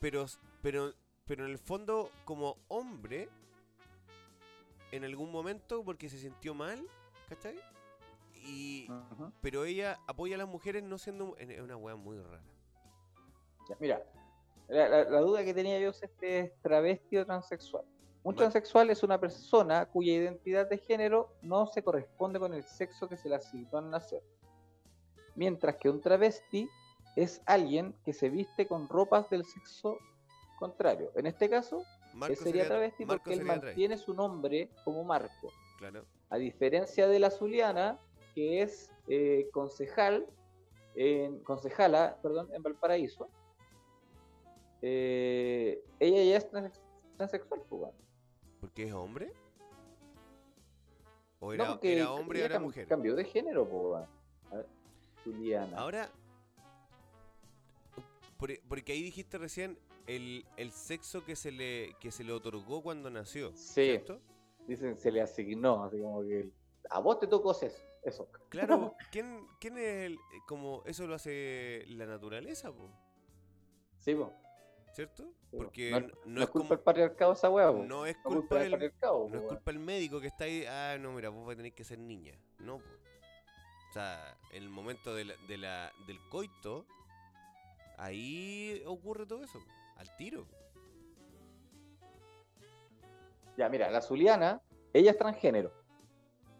Pero, pero, pero en el fondo, como hombre, en algún momento, porque se sintió mal, ¿cachai? Y, pero ella apoya a las mujeres no siendo... Es una wea muy rara. Ya, mira, la, la- la duda que tenía yo es este es travesti o transexual. Un transexual es una persona cuya identidad de género no se corresponde con el sexo que se le asignó al nacer. Mientras que un travesti es alguien que se viste con ropas del sexo contrario. En este caso, Marco él sería travesti Marco porque él mantiene su nombre como Marco. Claro. A diferencia de la Zuliana, que es eh, concejal, en, concejala, perdón, en Valparaíso, eh, ella ya es trans- transexual, pues, weón. ¿Porque es hombre? ¿O era, hombre o era cam- mujer? Cambió de género, weón. A ver, Zuliana. Ahora, e, porque ahí dijiste recién el, el sexo que se le que se le otorgó cuando nació, Sí. ¿cierto? Dicen se le asignó, así como que a vos te tocó eso. eso. Claro, [LAUGHS] ¿quién, quién es el, como eso lo hace la naturaleza, po? Sí, po, ¿cierto? Porque no, no no es culpa del patriarcado esa po. no es culpa del patriarcado, no es culpa del médico que está ahí, ah, no, mira, vos vas a tener que ser niña. No, po. O sea, en el momento de la, de la- del coito, ahí ocurre todo eso, al tiro. Ya, mira, la Zuliana, ella es transgénero.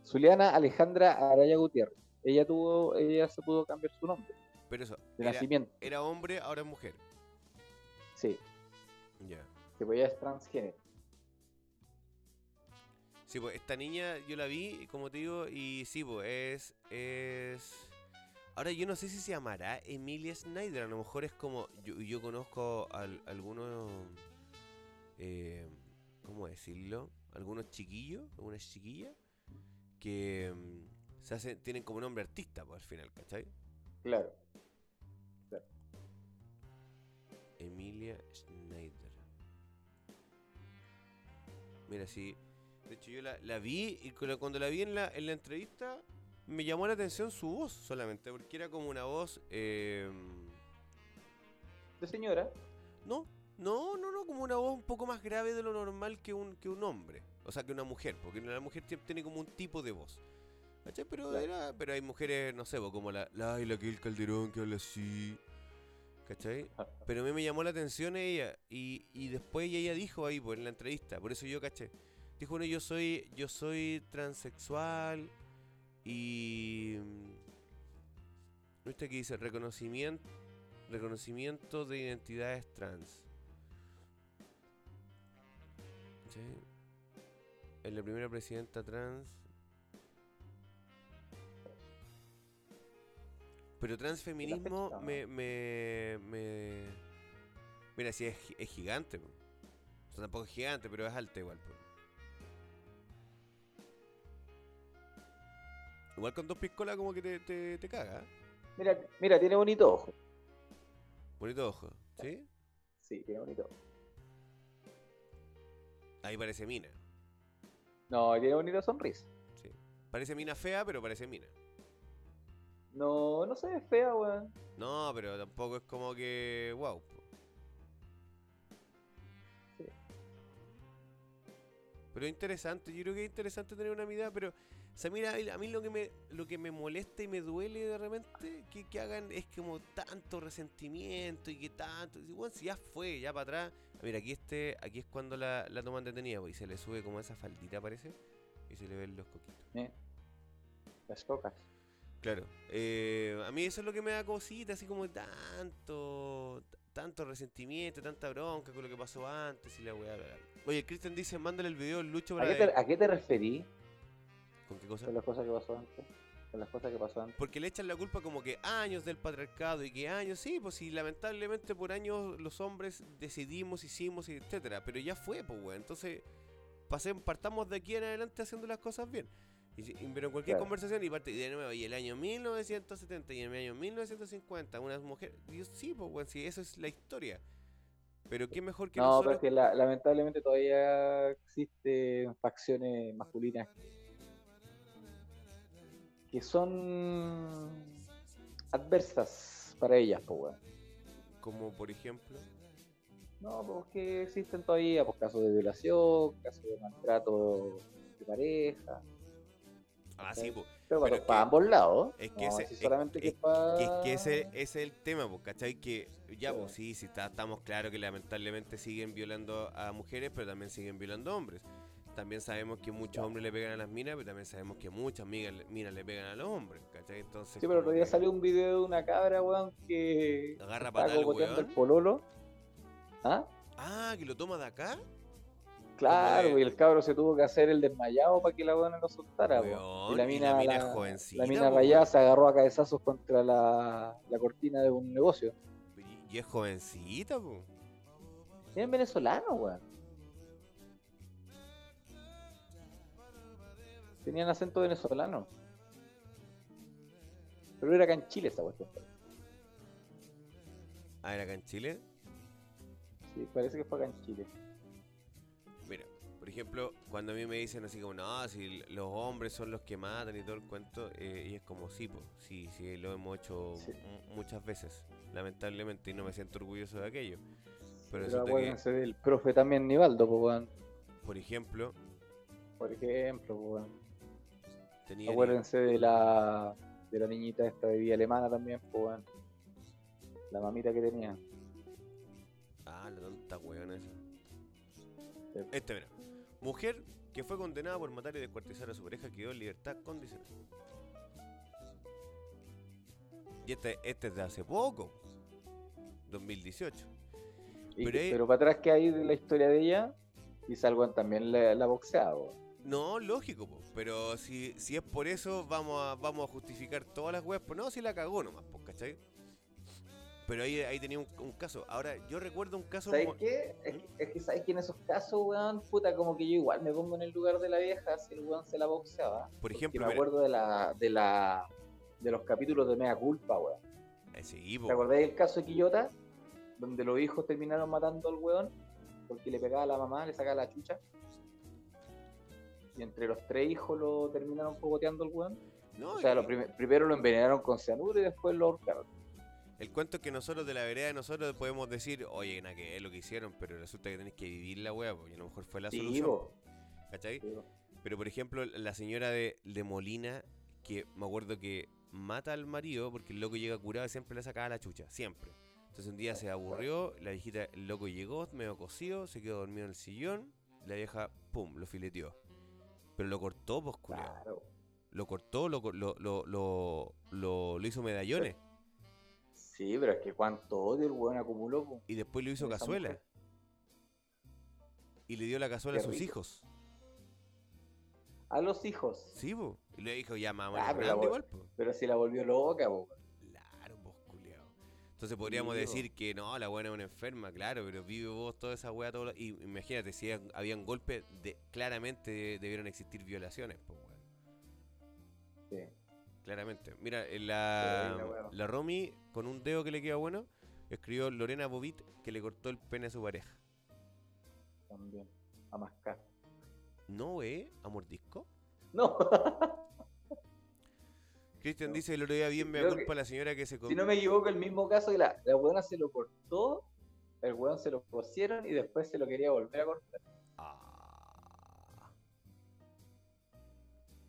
Zuliana Alejandra Araya Gutiérrez. Ella tuvo, ella se pudo cambiar su nombre Pero eso, de era, nacimiento. era hombre, ahora es mujer. Sí, Ya. que pues ella es transgénero. Sí, pues esta niña yo la vi, como te digo, y sí, pues es. es... Ahora yo no sé si se llamará Emilia Snyder, a lo mejor es como. Yo, yo conozco al- algunos. eh, ¿Cómo decirlo? Algunos chiquillos, algunas chiquillas, que mm, se hacen, tienen como nombre artista, pues al final, ¿cachai? Claro. Emilia Schneider. Mira, sí. De hecho, yo la, la vi y cu- cuando la vi en la, en la entrevista me llamó la atención su voz solamente, porque era como una voz. eh, De señora. no, no, no, no, como una voz un poco más grave de lo normal que un, que un hombre. O sea, que una mujer, porque la mujer tie- tiene como un tipo de voz. ¿Cachai? Pero, Claro. era, pero hay mujeres, no sé, como la, la, la que el Calderón que habla así. ¿Cachai? Pero a mí me llamó la atención ella y, y después ella dijo ahí pues, en la entrevista, por eso yo caché. Dijo, bueno, yo soy, yo soy transexual y... mm, ¿Viste que dice? Reconocimiento, reconocimiento de identidades trans. ¿Sí? Es la primera presidenta trans. Pero transfeminismo fecha, me, me, me... Mira, si es, es gigante. po. O sea, tampoco es gigante, pero es alta igual. Igual con dos piscolas como que te, te, te caga. ¿eh? Mira, mira, tiene bonito ojo. Bonito ojo. ¿Sí? Sí, tiene bonito ojo. Ahí parece mina. No, tiene bonita sonrisa. Sí. Parece mina fea, pero parece mina. No, no se ve fea, weón. No, pero tampoco es como que. Wow. Sí. Pero es interesante, yo creo que es interesante tener una mirada, pero. O sea, mira, a mí lo que me, lo que me molesta y me duele de repente que, que hagan es como tanto resentimiento y que tanto. y Bueno, si ya fue, ya para atrás. Mira, aquí este, aquí es cuando la, la toman detenida, pues, y se le sube como esa faldita, parece, y se le ven los coquitos. Eh. Las cocas. Claro. eh, a mí eso es lo que me da cosita, así como tanto, tanto resentimiento, tanta bronca con lo que pasó antes y la weá. Oye, el Cristian dice, mándale el video Lucho ¿A para qué, te, ¿A qué te referí ¿Con qué cosa? con las cosas que pasó antes? Con las cosas que pasó antes. Porque le echan la culpa como que años del patriarcado y que años, sí, pues sí, lamentablemente por años los hombres decidimos, hicimos, etcétera. Pero ya fue, pues weón. Entonces, pasemos, partamos de aquí en adelante haciendo las cosas bien. Y, pero en cualquier Claro. conversación y parte de nuevo, y el año 1970 y el año 1950, unas mujeres, Dios, sí, pues weón, sí, eso es la historia. Pero qué mejor que No, pero nosotros. es que la- lamentablemente todavía existen facciones masculinas que son adversas para ellas, pues, weón. Como por ejemplo. No, porque existen todavía pues, casos de violación, casos de maltrato de pareja, Ah, sí, pues. pero, Pero para, que- para ambos lados. es que no, ese- es- solamente que es- para... Que es que ese, ese es el tema, pues, ¿cachai? Que ya, Sí. pues sí, sí está- estamos claros que lamentablemente siguen violando a mujeres, pero también siguen violando a hombres. También sabemos que muchos hombres le pegan a las minas, pero también sabemos que muchas minas, minas le pegan a los hombres, ¿cachai? Entonces, Sí, pero otro día que salió un video de una cabra, weón, que Agarra cogoteando el pololo. ¿Ah? Ah, que lo toma de acá. Claro, y el cabro se tuvo que hacer el desmayado para que la buena lo soltara, po. Weón, Y la y mina, la mina la, es jovencita, la mina po, rayada se agarró a cabezazos contra la, la cortina de un negocio. Y, es jovencita, pues. Es venezolano, weón. Tenían acento venezolano. Pero era acá en Chile esa cuestión. Ah, era acá en Chile. Sí, parece que fue acá en Chile. Por ejemplo, cuando a mí me dicen así como, no, si los hombres son los que matan y todo el cuento, eh, y es como, sí, po, sí, sí, lo hemos hecho Sí. muchas veces, lamentablemente, y no me siento orgulloso de aquello. Pero Pero resulta que, acuérdense del profe también Nivaldo, pues, weón. por ejemplo, Por ejemplo, pues, weón. tenía... Acuérdense de la, de la niñita esta de Villa Alemana también, pues, weón. La mamita que tenía. Ah, la tonta weona esa. Este, mira. Mujer que fue condenada por matar y descuartizar a su pareja quedó en libertad condicional. Y este, este es de hace poco. 2018. Y Pero ahí- pero para atrás que hay de la historia de ella, y salgan también la, la boxeada, weón. No, lógico, po. pero si, si es por eso, vamos a, vamos a justificar todas las weas. Pues no, si la cagó nomás, pues, ¿cachai? Pero ahí, ahí tenía un, un caso. Ahora, yo recuerdo un caso. ¿Sabes mo- qué? Es, que- es que sabes que en esos casos, weón, puta, como que yo igual me pongo en el lugar de la vieja si el weón se la boxeaba. Por ejemplo, me mira, acuerdo de la, de la de los capítulos de Mea Culpa, weón. eh, sí. ¿Te acordáis del caso de Quillota? Donde los hijos terminaron matando al weón porque le pegaba a la mamá, le sacaba la chucha. Y entre los tres hijos lo terminaron cogoteando al weón. No, O sea, lo prim- primero lo envenenaron con cianuro y después lo ahorcaron. El cuento es que nosotros de la vereda de nosotros podemos decir, oye, nada que es lo que hicieron, pero resulta que tenés que vivir la wea, porque a lo mejor fue la Sí, solución. ¿Cachai? Pero por ejemplo, la señora de, de Molina, que me acuerdo que mata al marido porque el loco llega curado y siempre le sacaba la chucha, siempre. Entonces un día se aburrió, la viejita, el loco llegó, medio cocido, se quedó dormido en el sillón, la vieja, pum, lo fileteó. Pero lo cortó, pues. Lo cortó, lo, co- lo, lo, lo, lo- lo hizo medallones. Sí, pero es que cuánto odio el weón acumuló. po. Y después lo hizo cazuela. mujer. Y le dio la cazuela a sus rico. hijos. A los hijos. Sí, po. Y le dijo, ya mamá, Ah, pero igual, po. Pero si la volvió loca, po. Claro, vos culiao. Entonces podríamos Sí, decir que no, la buena es una enferma, claro, pero vive vos toda esa weá. Todo lo- y imagínate, si habían, golpes, de, claramente de- debieron existir violaciones, pues. Sí. Claramente. Mira, en la, la Romy, con un dedo que le queda bueno, escribió Lorena Bobit que le cortó el pene a su pareja. También. A mascar. ¿No, eh? ¿A mordisco? No. [LAUGHS] Cristian No. dice, el otro día bien me culpa que- la señora que se si comió. no me equivoco, el mismo caso que la, la weona se lo cortó, el weón se lo cosieron y después se lo quería volver a cortar.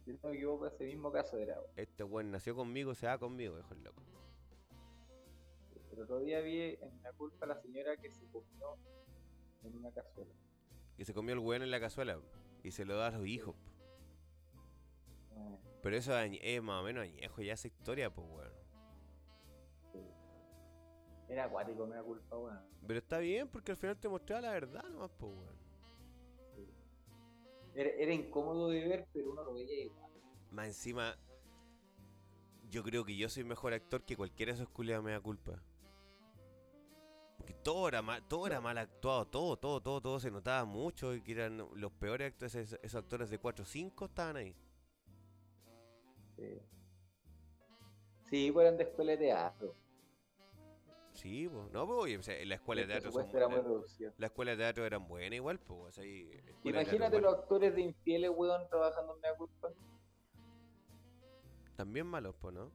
Si no me equivoco, ese mismo caso era. este weón nació conmigo, se va conmigo, dijo el loco. El otro día vi en la culpa a la señora que se comió en una cazuela. Que se comió el weón en la cazuela y se lo da a los hijos. Pero eso es más o menos añejo ya esa historia, pues weón. sí. Era acuático, me da culpa, weón. Pero está bien porque al final te mostraba la verdad nomás, pues weón. Era, era incómodo de ver, pero uno lo veía igual. Más encima, yo creo que yo soy mejor actor que cualquiera de esos culiados me da culpa. Porque todo era mal, todo era mal actuado, todo, todo, todo, todo se notaba mucho y que eran los peores actores, esos, esos actores de 4 o 5 estaban ahí. Sí, sí pues eran de escuela de teatro. Sí, pues, no, pues, oye, o sea, en la escuela de El teatro son era muy reducido. La escuela de teatro eran buenas igual, pues, o sea, teatro Imagínate los actores de infieles, weón, trabajando en la culpa. También malos, pues, ¿no?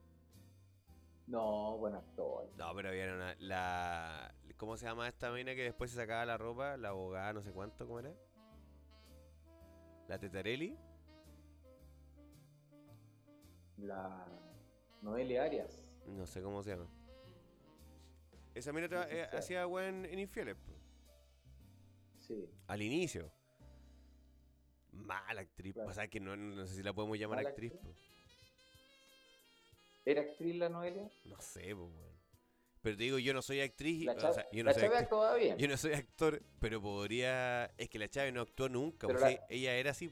No, buen actor. No, pero había una, la... ¿Cómo se llama esta mina que después se sacaba la ropa? La abogada, no sé cuánto, ¿cómo era? La Tetarelli. La Noelia Arias. No sé cómo se llama. Esa mina eh, hacía weón en Infieles, po. Sí. al inicio. Mala actriz, Claro. o sea que no, no sé si la podemos llamar Mala actriz, actriz. ¿Era actriz la Noelia? no sé, po, weón. Pero te digo, yo no soy actriz, La o sea, yo no la soy Chávez actriz, actuaba bien. yo no soy actor, pero podría, es que la Chávez no actuó nunca, porque la- ella era así.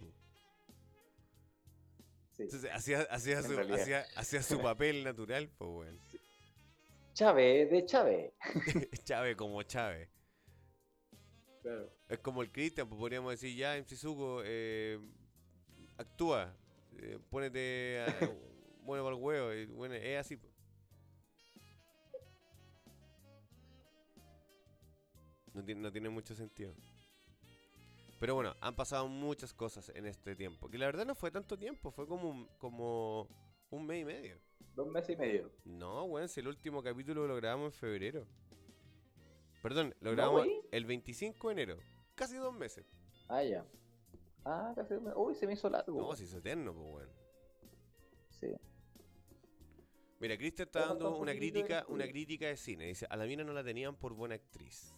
Sí. Entonces hacía, hacía, En su, hacía, hacía su [LAUGHS] papel natural, pues, weón. Chávez, de Chávez. [LAUGHS] Chávez como Chávez. Claro. Es como el Cristian, pues podríamos decir, ya, MC Zuko, eh, actúa, eh, pónete a- [LAUGHS] bueno para el huevo, y bueno, es así. pues. No tiene, no tiene mucho sentido. Pero bueno, han pasado muchas cosas en este tiempo. Que la verdad no fue tanto tiempo, fue como un, como un mes y medio. Dos meses y medio. No, weón, si el último capítulo lo grabamos en febrero. Perdón, lo ¿No, grabamos el 25 de enero. Casi dos meses. Ah, ya. Ah, casi. me- Uy, se me hizo largo. No, si es eterno, pues, weón. Sí. Mira, Cristian está dando una crítica, una crítica de cine. Dice, a la mina no la tenían por buena actriz.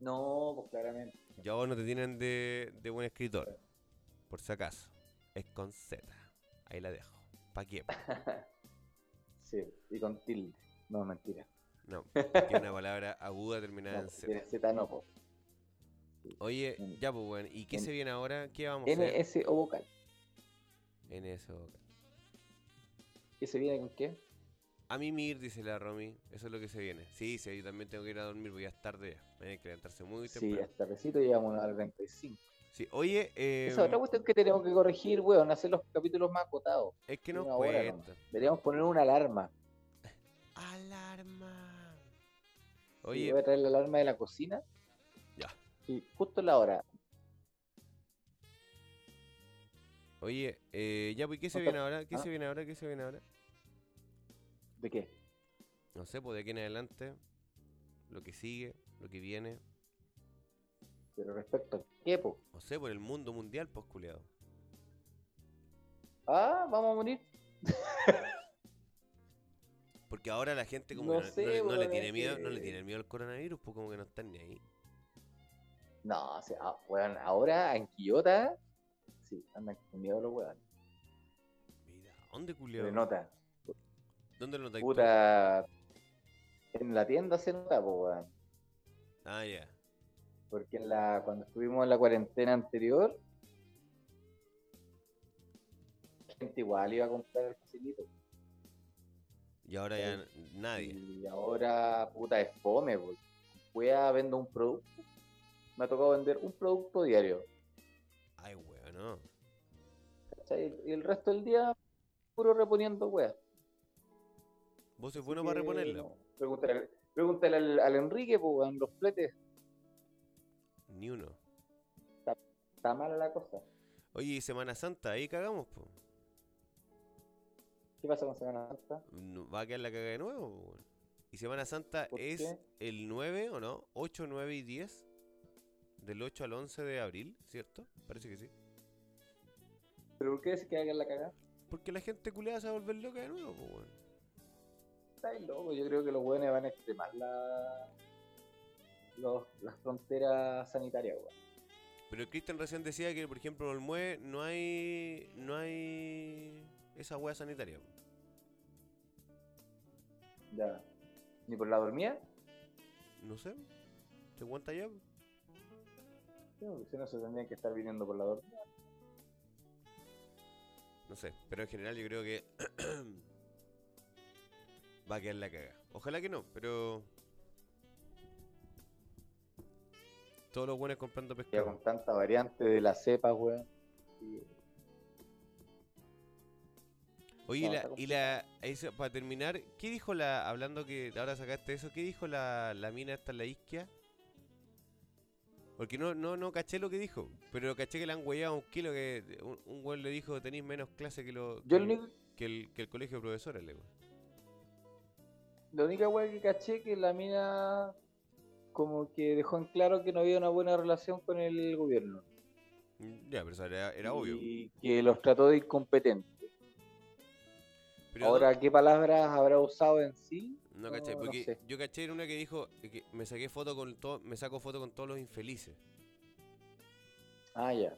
No, pues claramente. Ya vos no te tienen de, de buen escritor. Por si acaso. Es con Z. Ahí la dejo. ¿Pa' qué? [LAUGHS] Sí, y con tilde. No, mentira. No, [LAUGHS] es una palabra aguda terminada No, en Z. tiene Z no, po. Oye, ya pues, weón. ¿Y qué se viene ahora? ¿Qué vamos a hacer NS o vocal. en eso? ¿Qué se viene con qué? A mimir, dice la Romy. Eso es lo que se viene. Sí, sí, yo también tengo que ir a dormir porque ya es tarde ya. Hay que levantarse muy Sí, temprano. hasta recito llegamos al 35. Sí, oye, eh, Esa otra cuestión que tenemos que corregir, weón, hacer los capítulos más acotados. es que nos hora cuesta. Deberíamos poner una alarma. [LAUGHS] Alarma. Sí, Oye, voy a traer la alarma de la cocina. Ya. Y justo la hora. oye, eh, ya, pues, ¿qué se viene ahora? ¿Qué ¿Ah? se viene ahora? ¿Qué se viene ahora? ¿De qué? No sé, pues de aquí en adelante, lo que sigue, lo que viene. Pero respecto a qué, po. No sé, por el mundo mundial, pues, culiado. Ah, vamos a morir. ¿Por [LAUGHS] Porque ahora la gente como No que no, sé, no le, no le tiene miedo, no le tiene miedo al coronavirus, pues como que no están ni ahí. No, o sea, ah, weón, ahora en Quillota, sí, andan con miedo los weones. Mira, ¿dónde Se culiao? le nota. ¿Dónde lo notáis tú? Puta, en la tienda se nota, po, weón. Ah, ya. Porque en la, cuando estuvimos en la cuarentena anterior, la gente igual iba a comprar el facilito. Y ahora ya nadie. Y ahora, puta, es fome, porque wea vendo un producto. Me ha tocado vender un producto diario. Ay, weón, no. ¿cachai? Y el resto del día, puro reponiendo weas. Vos sos Así bueno para que, reponerla. no, Pregúntale, pregúntale al, al Enrique, pues, weón, los fletes. Ni uno. Está mala la cosa. Oye, y Semana Santa, ahí cagamos, po. ¿Qué pasa con Semana Santa? Va a quedar la caga de nuevo, po. Y Semana Santa ¿Por es qué? el 9, ¿o no? 8, 9 y 10. Del 8 al 11 de abril, ¿cierto? Parece que sí. ¿Pero por qué decís que hagan la cagada? Porque la gente culeada se va a volver loca de nuevo, po, weón. Está loco, yo creo que los weones van a extremar la, los, las fronteras sanitarias, weón. Pero Cristian recién decía que, por ejemplo, en el MUE no hay. No hay. Esa hueá sanitaria. Ya. ¿Ni por la dormida? No sé. ¿Se aguanta ya? porque si no se tendrían que estar viniendo por la dormida. No sé. Pero en general yo creo que. [CLEARS THROAT] va a quedar la caga. Ojalá que no, pero. Todos los buenos comprando Ya pescado. con tanta variante de la cepa, weón. Oye, No, y la, está y la eso, para terminar, ¿qué dijo la, hablando que ahora sacaste eso, qué dijo la, la mina esta en la isquia? Porque no, no, no caché lo que dijo, pero caché que le han huellado un kilo que un, un güey le dijo tenéis menos clase que, lo, que, Yo el, único, que, el, que el colegio de profesores, le la única weá que caché que la mina como que dejó en claro que no había una buena relación con el gobierno. Mm, Ya, pero eso era, era obvio. Y que los trató de incompetentes. Pero Ahora, ¿qué palabras habrá usado en sí? no, no caché, no porque sé. yo caché en una que dijo que me saqué foto con todo, me saco foto con todos los infelices. Ah, ya.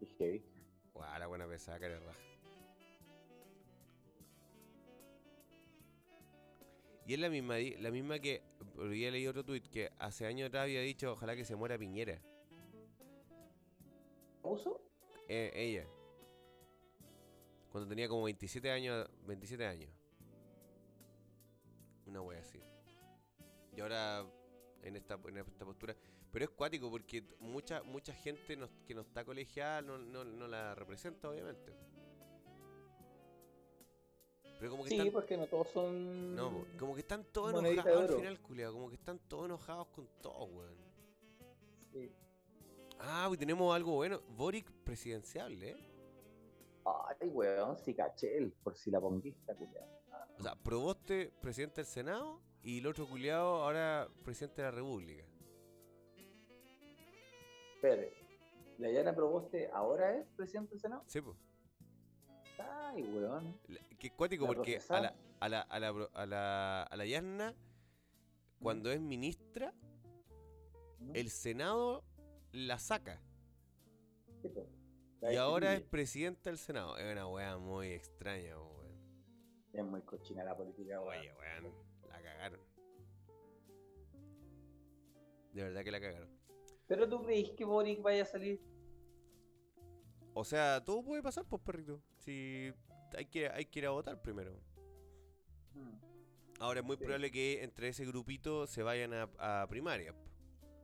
Dije, Guau, la buena pesada, cara raja. Y es la misma, la misma que, porque ya leí otro tweet que hace años atrás había dicho ojalá que se muera Piñera. ¿Puso? Eh, ella. Cuando tenía como 27 años, 27 años. Una wea así. Y ahora en esta, en esta postura. Pero es cuático porque mucha mucha gente nos- que no está colegiada no, no, no la representa, obviamente. Pero como que Sí, están, porque no todos son. no, como que están todos enojados al final, culiao. Como que están todos enojados con todo, weón. Sí. Ah, pues tenemos algo bueno. Boric presidencial, ¿eh? Ay, weón, si caché el por si la ponguista, culiado. O sea, Proboste, presidente del Senado, y el otro culiado ahora presidente de la República. Espere. ¿La Yana Proboste ahora es presidente del Senado? Sí, pues. Ay, weón. Que cuático La porque a la, a la, a la, a la, a la Yasna, cuando es ministra, ¿no? el Senado la saca. Y ahora es presidenta del Senado. Es una weá muy extraña, weón. Es muy cochina la política, weón. Oye, weón, la cagaron. De verdad que la cagaron. ¿Pero tú creís que Boric vaya a salir? O sea, todo puede pasar, pues, perrito. Si hay que, hay que ir a votar primero. Mm. Ahora es muy Sí. probable que entre ese grupito se vayan a, a primaria.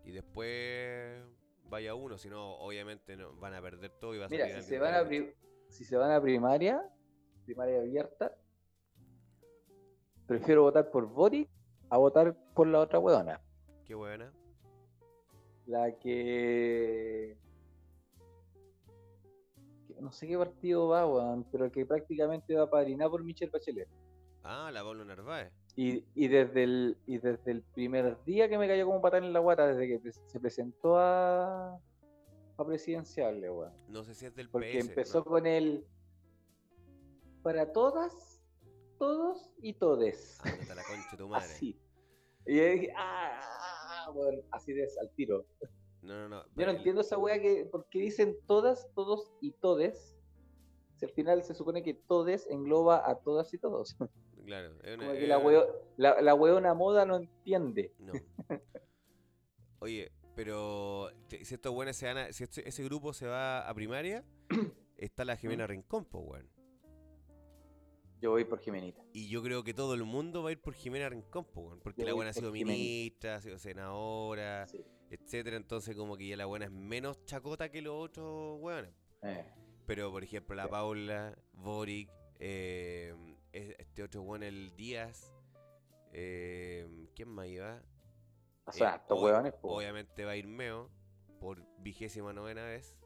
Y después vaya uno, si no, obviamente no, van a perder todo y va a Mira, salir si se, van a si se van a primaria, primaria abierta, prefiero votar por Boric a votar por la otra weona. Qué buena. La que... No sé qué partido va, weón, pero que prácticamente va a padrinar por Michelle Bachelet. Ah, la Pablo Narváez. Y, y desde el y desde el primer día que me cayó como patán en la guata, desde que se presentó a, a presidencial, weón. No sé si es del Porque PS. empezó ¿no? con el para todas, todos y todes. Ándate a la concha tu madre. [LAUGHS] Así. Y yo dije, ah, ah, ah, bueno, así de al tiro. No, no, no. Yo no entiendo esa wea que, ¿por qué dicen todas, todos y todes? Si al final se supone que todes engloba a todas y todos. Claro, es una- Como que la, weo, la, la weona moda no entiende. No. Oye, pero si estos buenos se van a- si este- ese grupo se va a primaria, [CLEARS THROAT] está la ¿Mm? Jimena Rincón, pues, weón. Yo voy por Jimenita. Y yo creo que todo el mundo va a ir por Jimena Rincón, pues, weón, porque Yo la buena ha sido Jimenita. ministra, ha sido senadora, Sí. Etcétera, entonces como que ya la buena es menos chacota que los otros weones. Eh, Pero, por ejemplo, la. Paula, Boric, eh, es- este otro weón, el Díaz, eh, ¿quién más iba? o sea, Eh, estos ob- weones, po. Obviamente va a ir Meo por vigésima novena vez.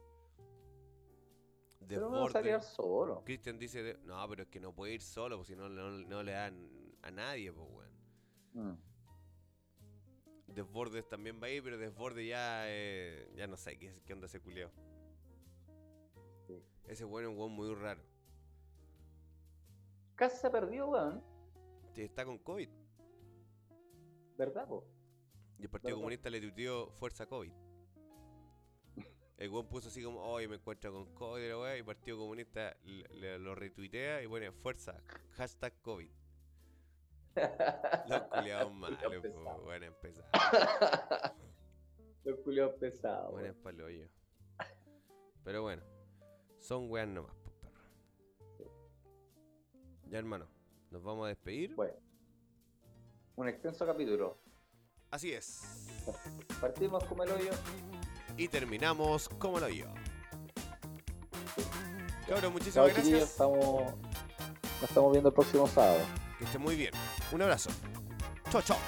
pero no va a salir Desbordes. solo. Cristian dice, de- no, pero es que no puede ir solo, porque si no, no, no le dan a nadie, pues, weón. Mm. Desbordes también va a ir, pero Desbordes ya, eh, ya no sé qué, qué onda ese culiao. Sí. Ese weón es un weón muy raro. Casi se perdió, weón. Sí, está con COVID. ¿Verdad, po? Y el Partido Verdad. Comunista le tuiteó Fuerza COVID. El weón puso así como, oye, me encuentro con COVID, y la weá", y el Partido Comunista le, le- lo retuitea y pone Fuerza, hashtag COVID. [LAUGHS] Los culiados malos, po, bueno, empezar. [LAUGHS] Los culiados pesados. Bueno, es weón. pa'l hoyo. Pero bueno, son weas nomás, po, perro. Ya, hermano, nos vamos a despedir. Bueno, un extenso capítulo. Así es. Partimos como el hoyo. Y terminamos como lo yo. Cabrón, Chao, muchísimas gracias. Estamos, nos estamos viendo el próximo sábado. Que esté muy bien. Un abrazo. Chao, chao.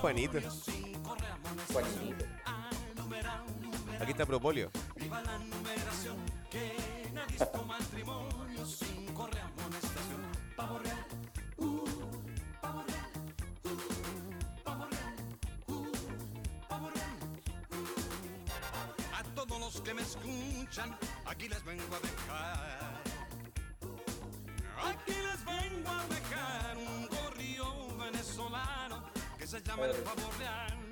Juanito. Juanito. Aquí está Propolio. [LAUGHS] que me escuchan, aquí les vengo a dejar. Aquí les vengo a dejar un gorrión venezolano que se llama el pavo real.